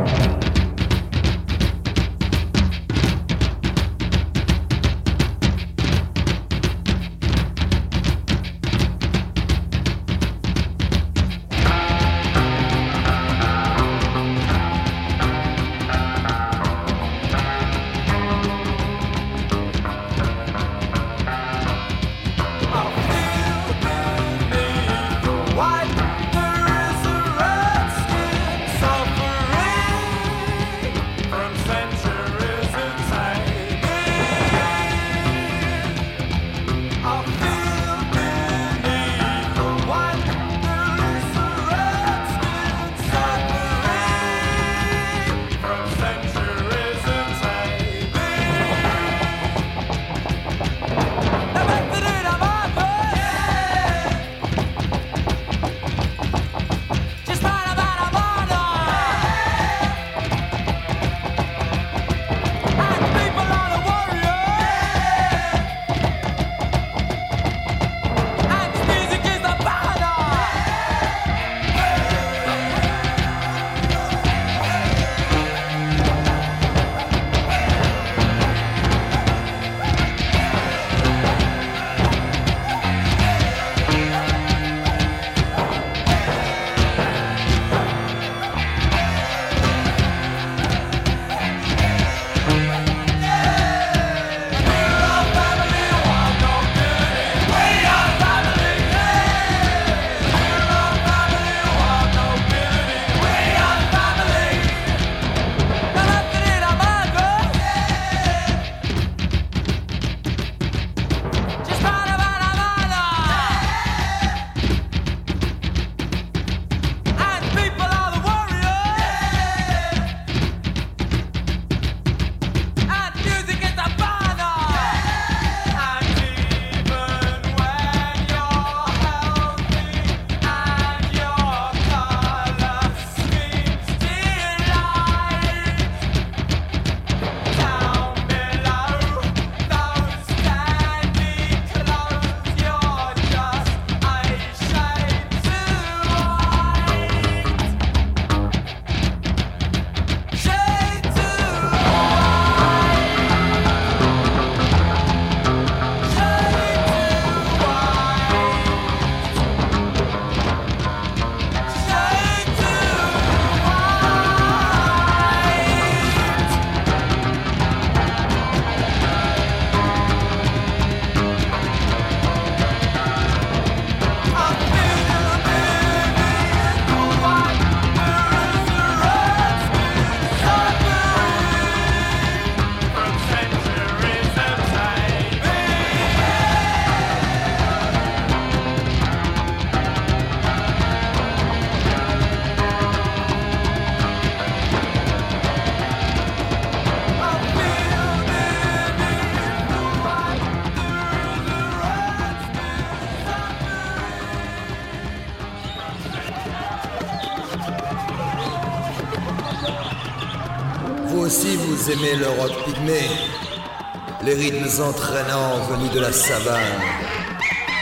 La savane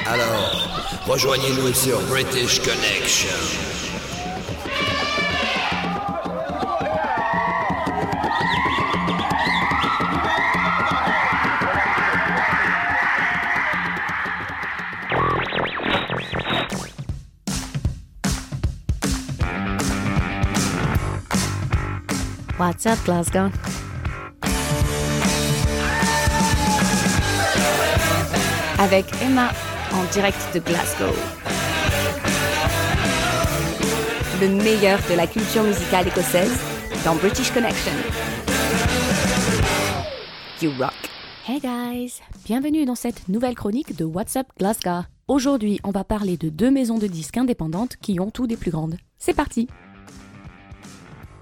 Alors, rejoignez-nous sur British Connection. What's up, Glasgow? Avec Emma en direct de Glasgow. Le meilleur de la culture musicale écossaise dans British Connection. You rock. Hey guys, bienvenue dans cette nouvelle chronique de What's Up Glasgow. Aujourd'hui, on va parler de deux maisons de disques indépendantes qui ont tout des plus grandes. C'est parti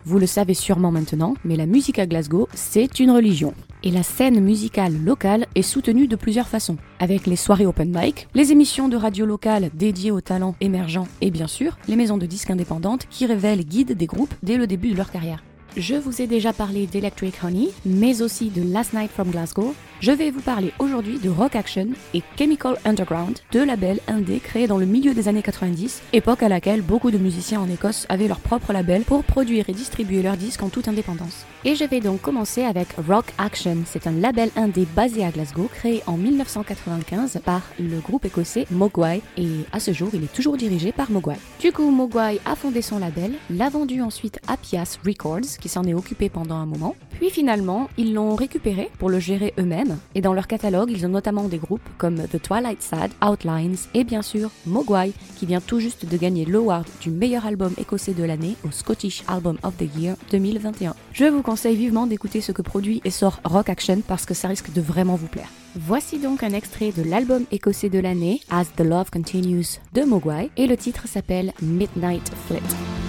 vous le savez sûrement maintenant, mais la musique à Glasgow, c'est une religion. Et la scène musicale locale est soutenue de plusieurs façons, avec les soirées open mic, les émissions de radio locales dédiées aux talents émergents et bien sûr, les maisons de disques indépendantes qui révèlent et guident des groupes dès le début de leur carrière. Je vous ai déjà parlé d'Electric Honey, mais aussi de Last Night from Glasgow. Je vais vous parler aujourd'hui de Rock Action et Chemical Underground, deux labels indés créés dans le milieu des années 90, époque à laquelle beaucoup de musiciens en Écosse avaient leur propre label pour produire et distribuer leurs disques en toute indépendance. Et je vais donc commencer avec Rock Action. C'est un label indé basé à Glasgow, créé en 1995 par le groupe écossais Mogwai, et à ce jour il est toujours dirigé par Mogwai. Du coup, Mogwai a fondé son label, l'a vendu ensuite à Pias Records, qui s'en est occupé pendant un moment, puis finalement ils l'ont récupéré pour le gérer eux-mêmes, et dans leur catalogue ils ont notamment des groupes comme The Twilight Sad, Outlines et bien sûr Mogwai qui vient tout juste de gagner l'award du meilleur album écossais de l'année au Scottish Album of the Year 2021. Je vous conseille vivement d'écouter ce que produit et sort Rock Action parce que ça risque de vraiment vous plaire. Voici donc un extrait de l'album écossais de l'année, As the Love Continues de Mogwai, et le titre s'appelle Midnight Flit.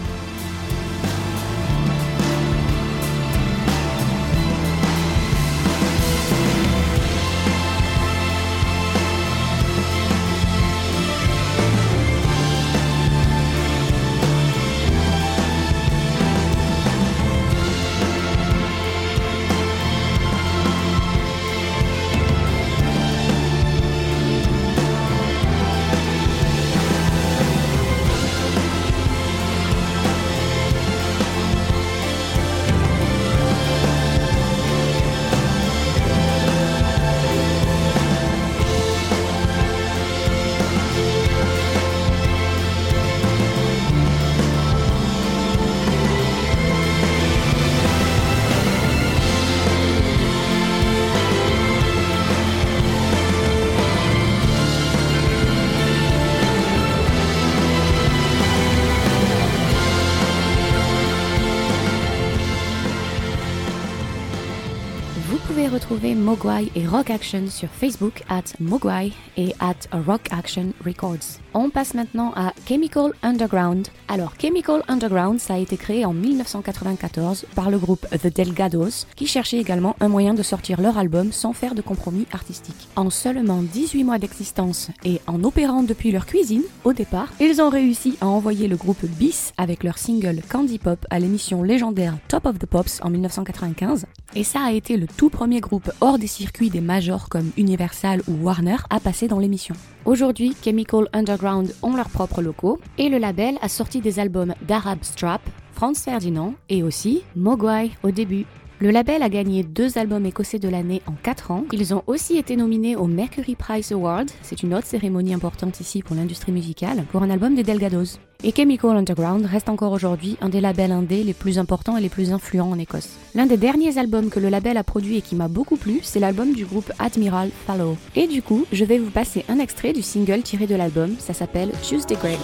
Retrouver Mogwai et Rock Action sur Facebook at Mogwai et at Rock Action Records. On passe maintenant à Chemical Underground. Alors Chemical Underground, ça a été créé en 1994 par le groupe The Delgados, qui cherchait également un moyen de sortir leur album sans faire de compromis artistiques. En seulement 18 mois d'existence et en opérant depuis leur cuisine, au départ, ils ont réussi à envoyer le groupe Bis avec leur single Candy Pop à l'émission légendaire Top of the Pops en 1995. Et ça a été le tout premier groupe hors des circuits des majors comme Universal ou Warner à passer dans l'émission. Aujourd'hui, Chemical Underground ont leurs propres locaux et le label a sorti des albums d'Arab Strap, Franz Ferdinand et aussi Mogwai au début. Le label a gagné deux albums écossais de l'année en 4 ans. Ils ont aussi été nominés au Mercury Prize Award, c'est une autre cérémonie importante ici pour l'industrie musicale, pour un album des Delgados. Et Chemical Underground reste encore aujourd'hui un des labels indés les plus importants et les plus influents en Écosse. L'un des derniers albums que le label a produit et qui m'a beaucoup plu, c'est l'album du groupe Admiral Fallow. Et du coup, je vais vous passer un extrait du single tiré de l'album, ça s'appelle Tuesday Grey.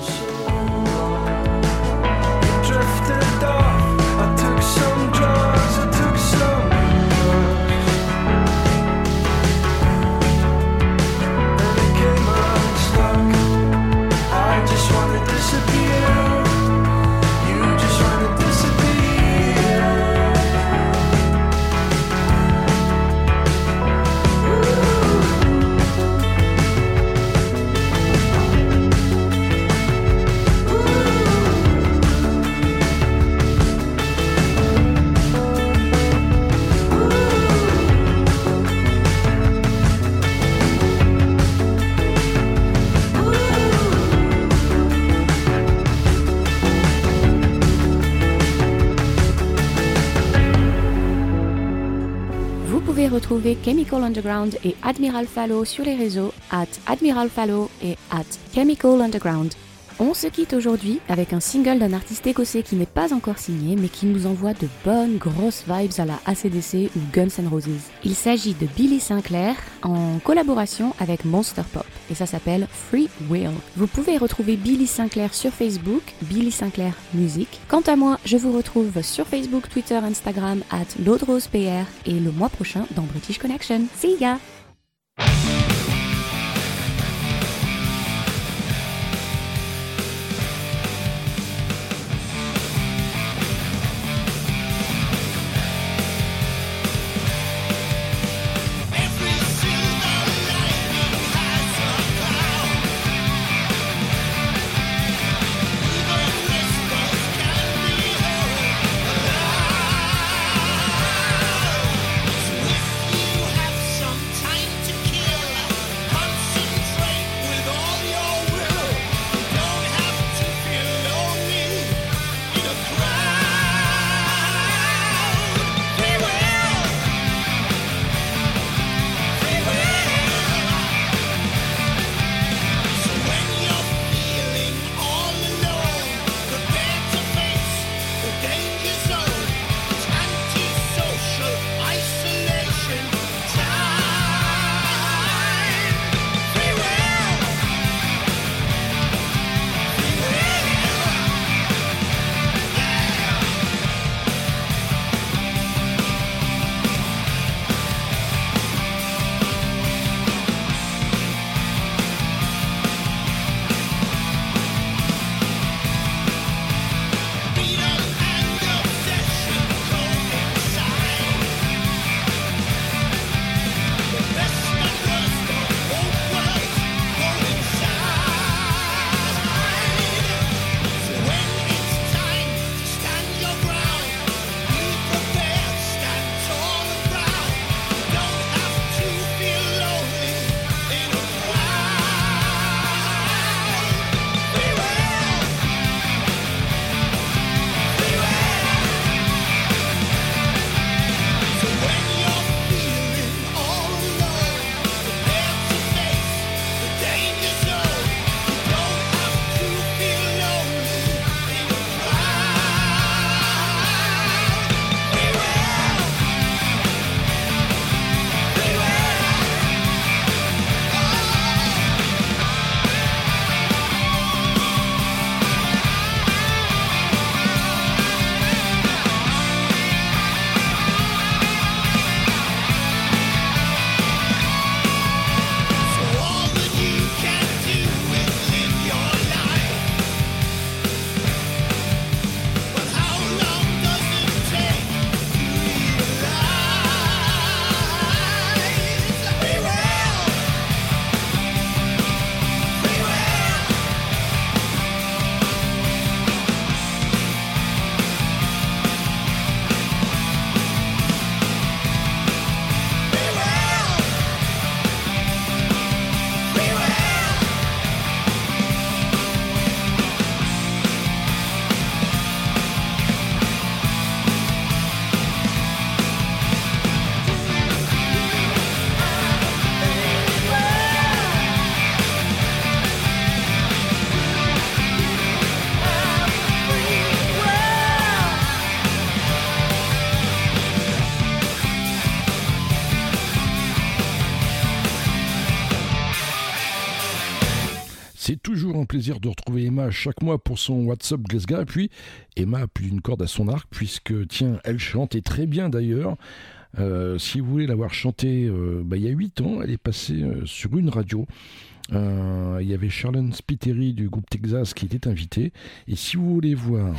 Retrouver Chemical Underground et Admiral Fallow sur les réseaux at Admiral Fallow et at Chemical Underground. On se quitte aujourd'hui avec un single d'un artiste écossais qui n'est pas encore signé mais qui nous envoie de bonnes grosses vibes à la ACDC ou Guns N' Roses. Il s'agit de Billy Sinclair en collaboration avec Monster Pop et ça s'appelle Free Will. Vous pouvez retrouver Billy Sinclair sur Facebook, Billy Sinclair Music. Quant à moi, je vous retrouve sur Facebook, Twitter, Instagram at LaudRosePR et le mois prochain dans British Connection. See ya! Plaisir de retrouver Emma chaque mois pour son WhatsApp Glasgow. Et puis, Emma a plus d'une corde à son arc, puisque, tiens, elle chante, et très bien d'ailleurs. Euh, si vous voulez l'avoir chanté euh, bah, il y a 8 ans, elle est passée euh, sur une radio. Euh, il y avait Charlene Spiteri du groupe Texas qui était invité. Et si vous voulez voir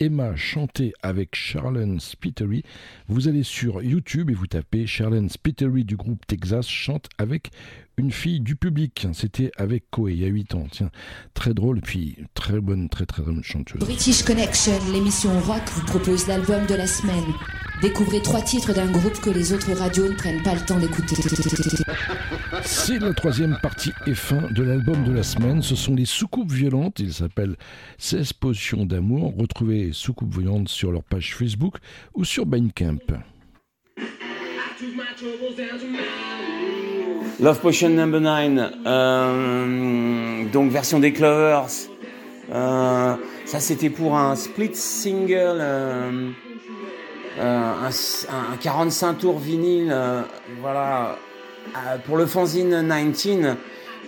Emma chanter avec Charlene Spiteri, vous allez sur YouTube et vous tapez Charlene Spiteri du groupe Texas chante avec une fille du public. C'était avec Koé il y a 8 ans. Tiens, très drôle, puis très bonne, très très bonne chanteuse. British Connection, l'émission rock, vous propose l'album de la semaine. Découvrez trois titres d'un groupe que les autres radios ne prennent pas le temps d'écouter. C'est la troisième partie et fin de l'album de la semaine. Ce sont les soucoupes violentes. Il s'appelle 16 potions d'amour. Retrouvez soucoupes violentes sur leur page Facebook ou sur Bandcamp. Love Potion Number 9, euh, donc version des Clovers. Euh, ça c'était pour un split single, euh, un, un 45 tours vinyle, voilà, pour le fanzine 19,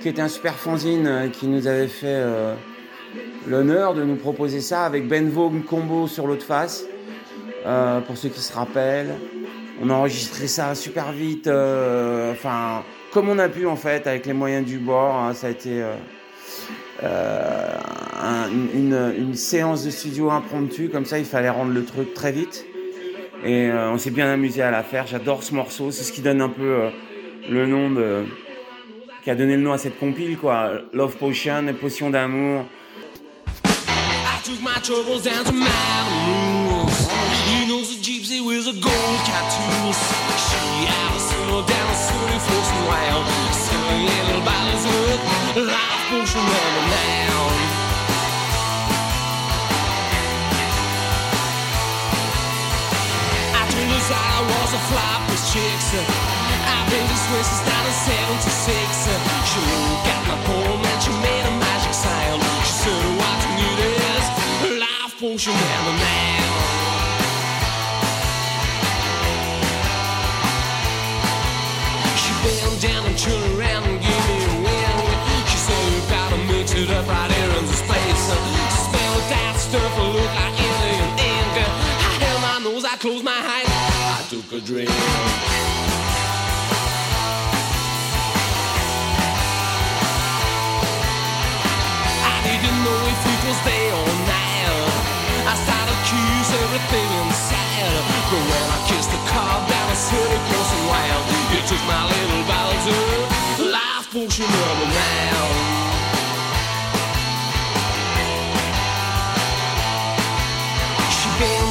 qui était un super fanzine qui nous avait fait l'honneur de nous proposer ça avec Ben Vogue combo sur l'autre face, pour ceux qui se rappellent. On a enregistré ça super vite, enfin comme on a pu en fait avec les moyens du bord. hein, ça a été euh, euh, un- une, séance de studio impromptue, comme ça il fallait rendre le truc très vite. Et euh, on s'est bien amusé à la faire. J'adore ce morceau, c'est ce qui donne un peu le nom de qui a donné le nom à cette compile quoi. Love Potion, potion d'amour. Wild. Selling little bottles with life potion running down. I her that I was a flop with chicks. I've been to Swiss since 1976. She got my poem and she made a magic sound. She said, what you need life potion and a closed my eyes, I took a drink. I didn't know if it was day or night. I started to accuse everything inside. But when I kissed the car down city close and wild, you took my little bottles of life potion number nine.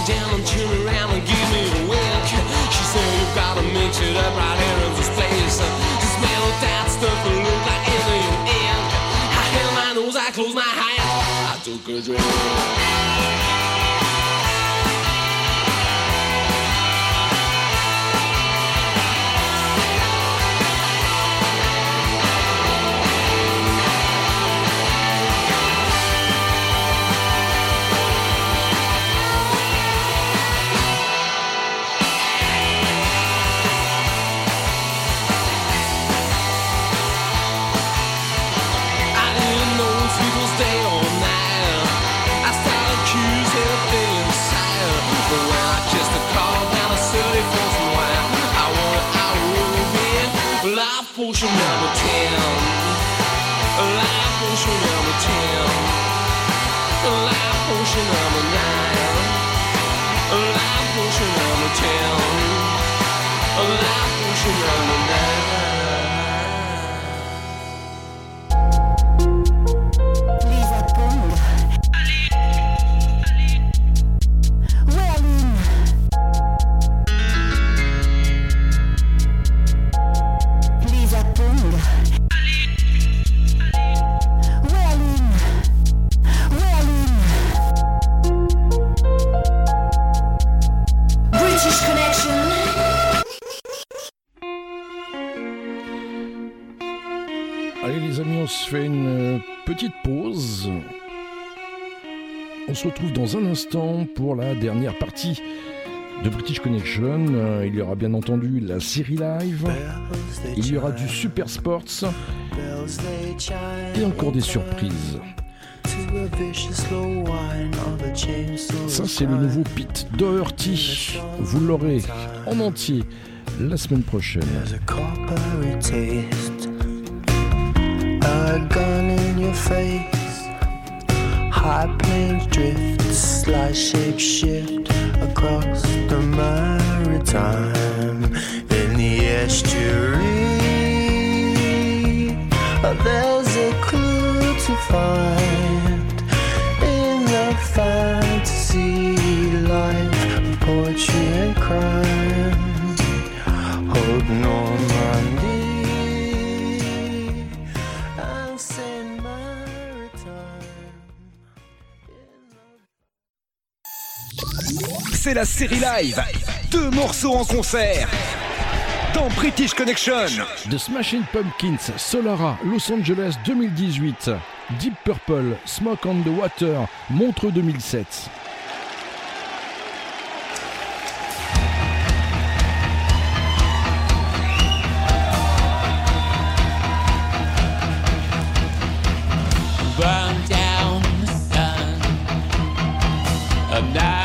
Down turned around and gave me a wink. She said, You gotta mix it up right here in this place. Uh, to smell that stuff and look like alien ink. I held my nose, I closed my eyes, I took a drink. Life potion number nine. Life potion number ten. Life potion number nine. Lisa se retrouve dans un instant pour la dernière partie de British Connection. Euh, Il y aura bien entendu la série live, il y aura du Super Sports et encore des surprises. Ça c'est le nouveau Pete Doherty. Vous l'aurez en entier la semaine prochaine. High planes drift, slight shape shift across the maritime. In the estuary, uh, there's a clue to find in the fantasy life, poetry and crime. Hold Normandy and c'est la série live. Deux morceaux en concert. Dans British Connection. The Smashing Pumpkins, Solara, Los Angeles 2018. Deep Purple, Smoke on the Water, Montre 2007. Down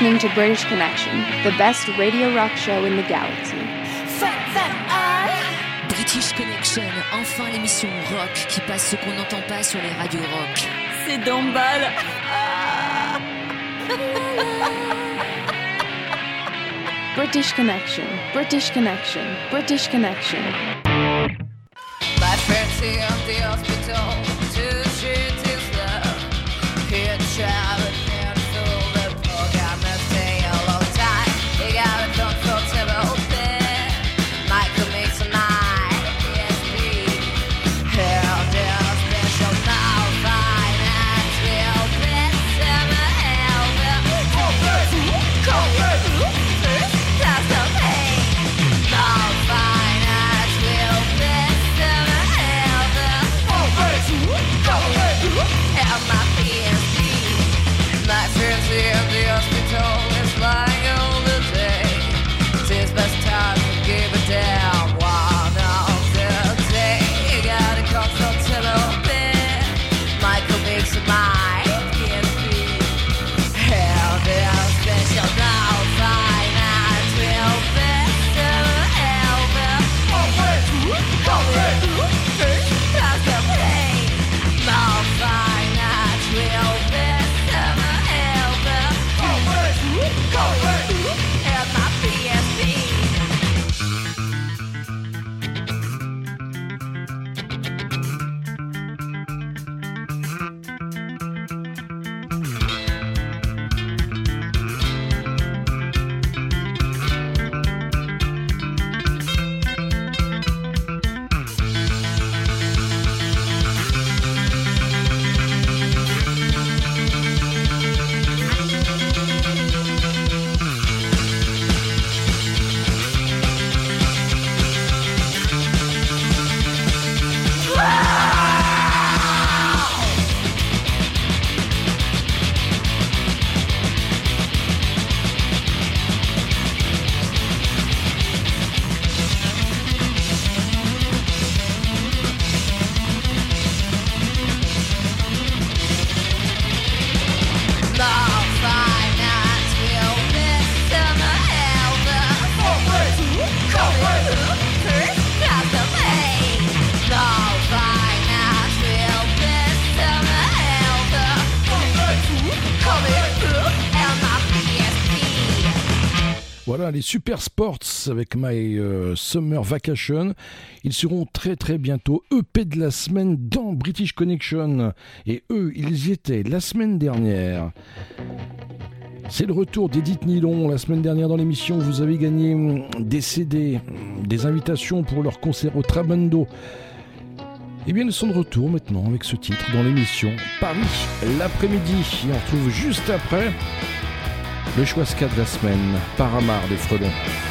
listening to British Connection, the best radio rock show in the galaxy. British Connection, enfin l'émission rock qui passe ce qu'on n'entend pas sur les radios rock. C'est d'emballe. British Connection, British Connection, British Connection. My friends here at the hospital, Les Super Sports avec My euh, Summer Vacation. Ils seront très très bientôt EP de la semaine dans British Connection. Et eux, ils y étaient la semaine dernière. C'est le retour d'Edith Nilon. La semaine dernière dans l'émission, vous avez gagné hum, des CD, hum, des invitations pour leur concert au Trabando. Eh bien, ils sont de retour maintenant avec ce titre dans l'émission Paris l'après-midi. Et on retrouve juste après le choix ska de la semaine, Paramar des Frelons.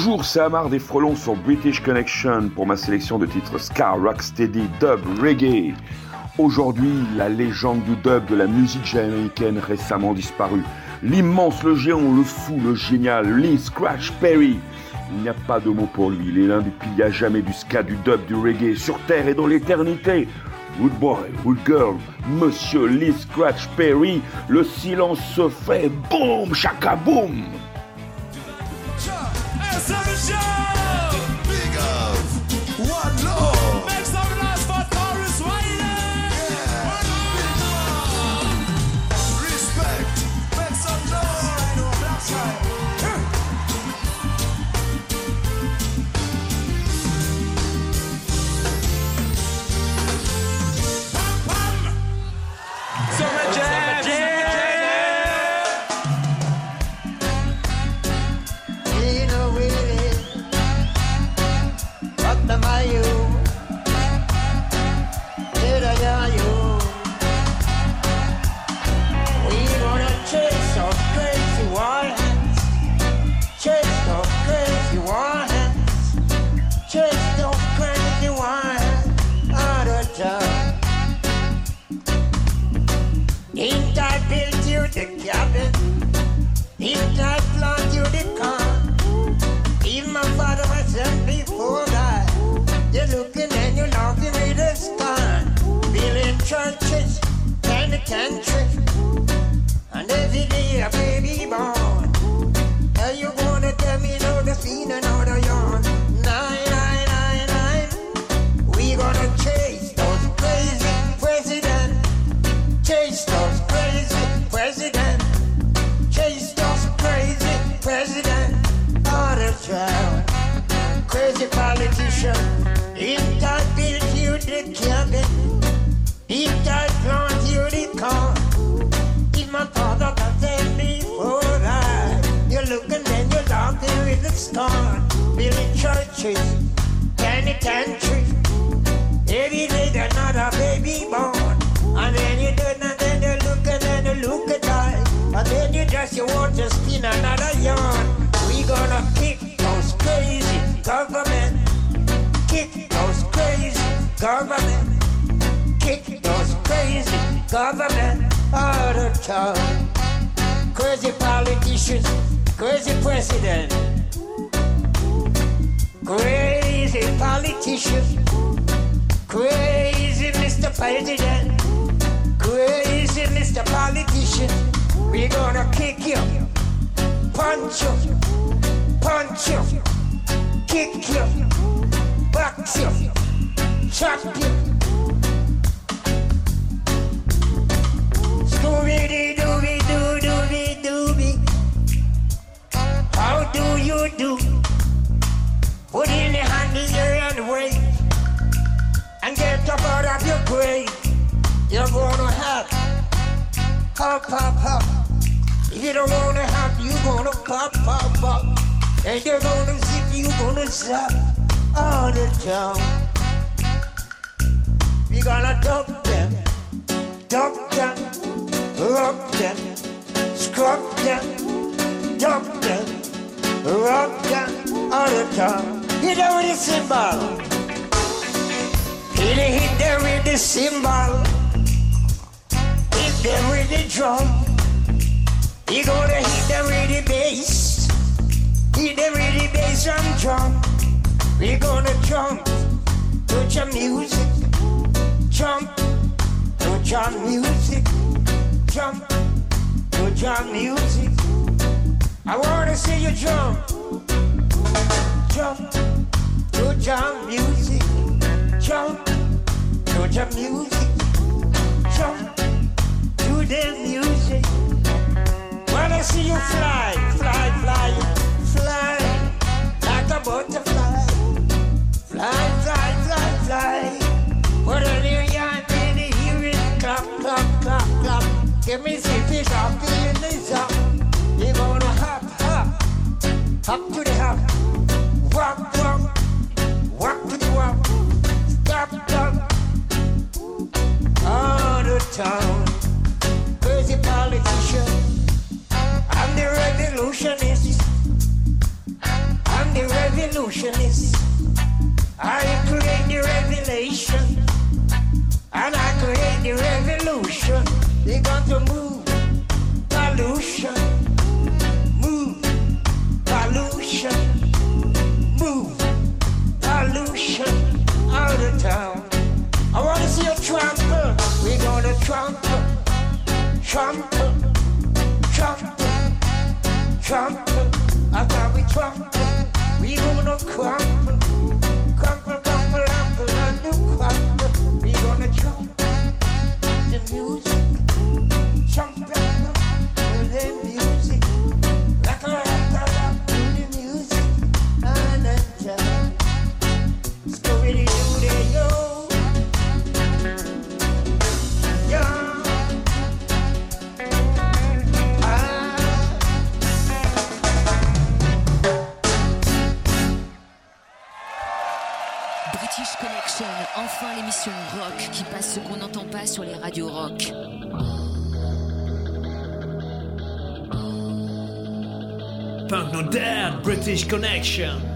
Bonjour, c'est Amar des Frelons sur British Connection pour ma sélection de titres Ska, Rocksteady, Dub, Reggae. Aujourd'hui, la légende du dub de la musique jamaïcaine récemment disparue. L'immense, le géant, le fou, le génial, Lee Scratch Perry. Il n'y a pas de mots pour lui, il est l'un des piliers jamais du ska, du dub, du reggae, sur Terre et dans l'éternité. Good boy, good girl, Monsieur Lee Scratch Perry, le silence se fait, boum, chaka boum Give me some fish up, give me this up. You gonna hop, hop, hop to the hop. Walk, walk, walk to the walk. Stop, stop. On the town, crazy politician. I'm the revolutionist. I'm the revolutionist. I create the revelation, and I create the revolution. They're going to move pollution, move pollution, move pollution out of town. I want to see a trumpet. We going to trumpet, trumpet, trumpet, trumpet. I thought we trumpet. We going to crumpet. Rock qui passe ce qu'on n'entend pas sur les radios rock. Punk No Dead, British Connection.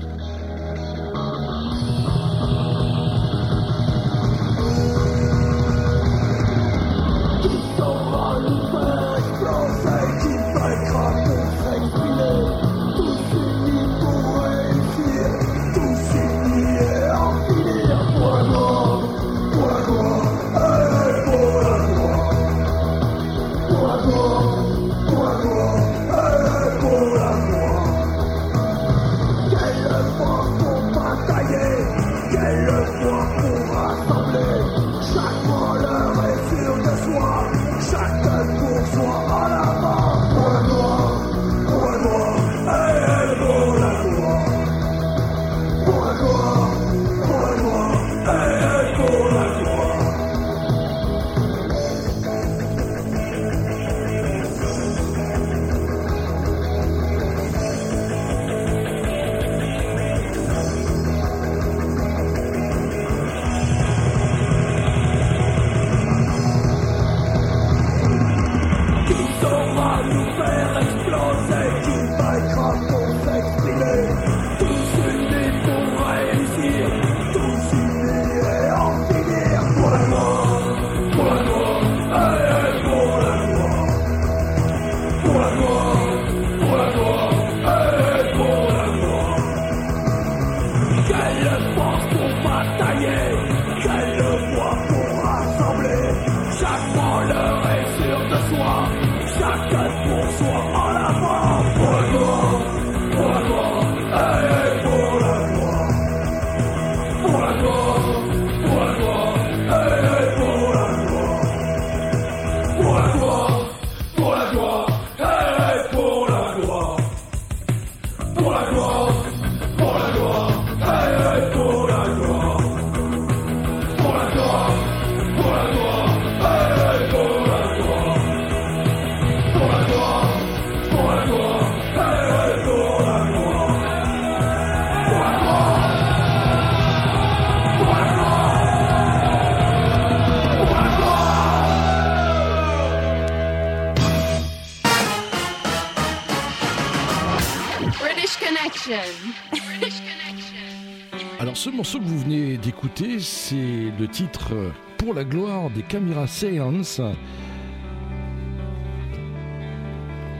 C'est le titre Pour la gloire des caméras Seance.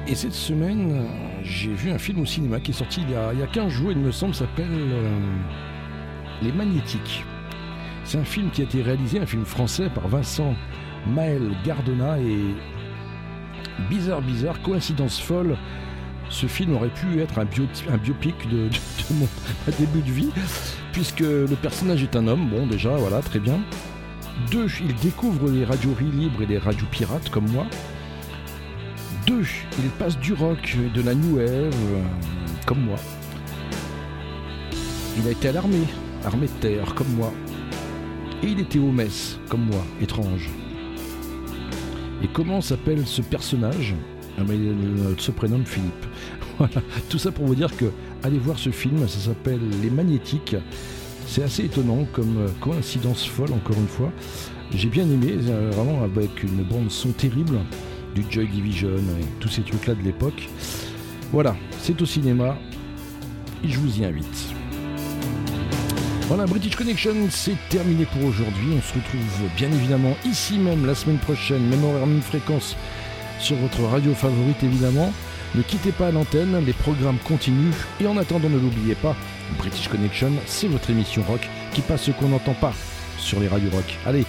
Et cette semaine, j'ai vu un film au cinéma qui est sorti il y a, il y a 15 jours, il me semble, s'appelle euh, Les Magnétiques. C'est un film qui a été réalisé, un film français par Vincent Maël Gardena et bizarre, bizarre, coïncidence folle. Ce film aurait pu être un, bio- un biopic de mon début de vie, puisque le personnage est un homme, bon déjà, voilà, très bien. Deux, il découvre les radios libres et les radios pirates comme moi. Deux, il passe du rock et de la new wave euh, comme moi. Il a été à l'armée, armée de terre comme moi. Et il était au mess comme moi, étrange. Et comment s'appelle ce personnage ah ben, il se prénomme Philippe. Voilà, tout ça pour vous dire que allez voir ce film, ça s'appelle Les Magnétiques. C'est assez étonnant comme euh, coïncidence folle, encore une fois. J'ai bien aimé, euh, vraiment avec une bande son terrible, du Joy Division et tous ces trucs-là de l'époque. Voilà, c'est au cinéma et je vous y invite. Voilà, British Connection, c'est terminé pour aujourd'hui. On se retrouve bien évidemment ici même la semaine prochaine, même horaire, même fréquence, sur votre radio favorite évidemment. Ne quittez pas l'antenne, les programmes continuent. Et en attendant, ne l'oubliez pas, British Connection, c'est votre émission rock qui passe ce qu'on n'entend pas sur les radios rock. Allez,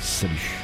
salut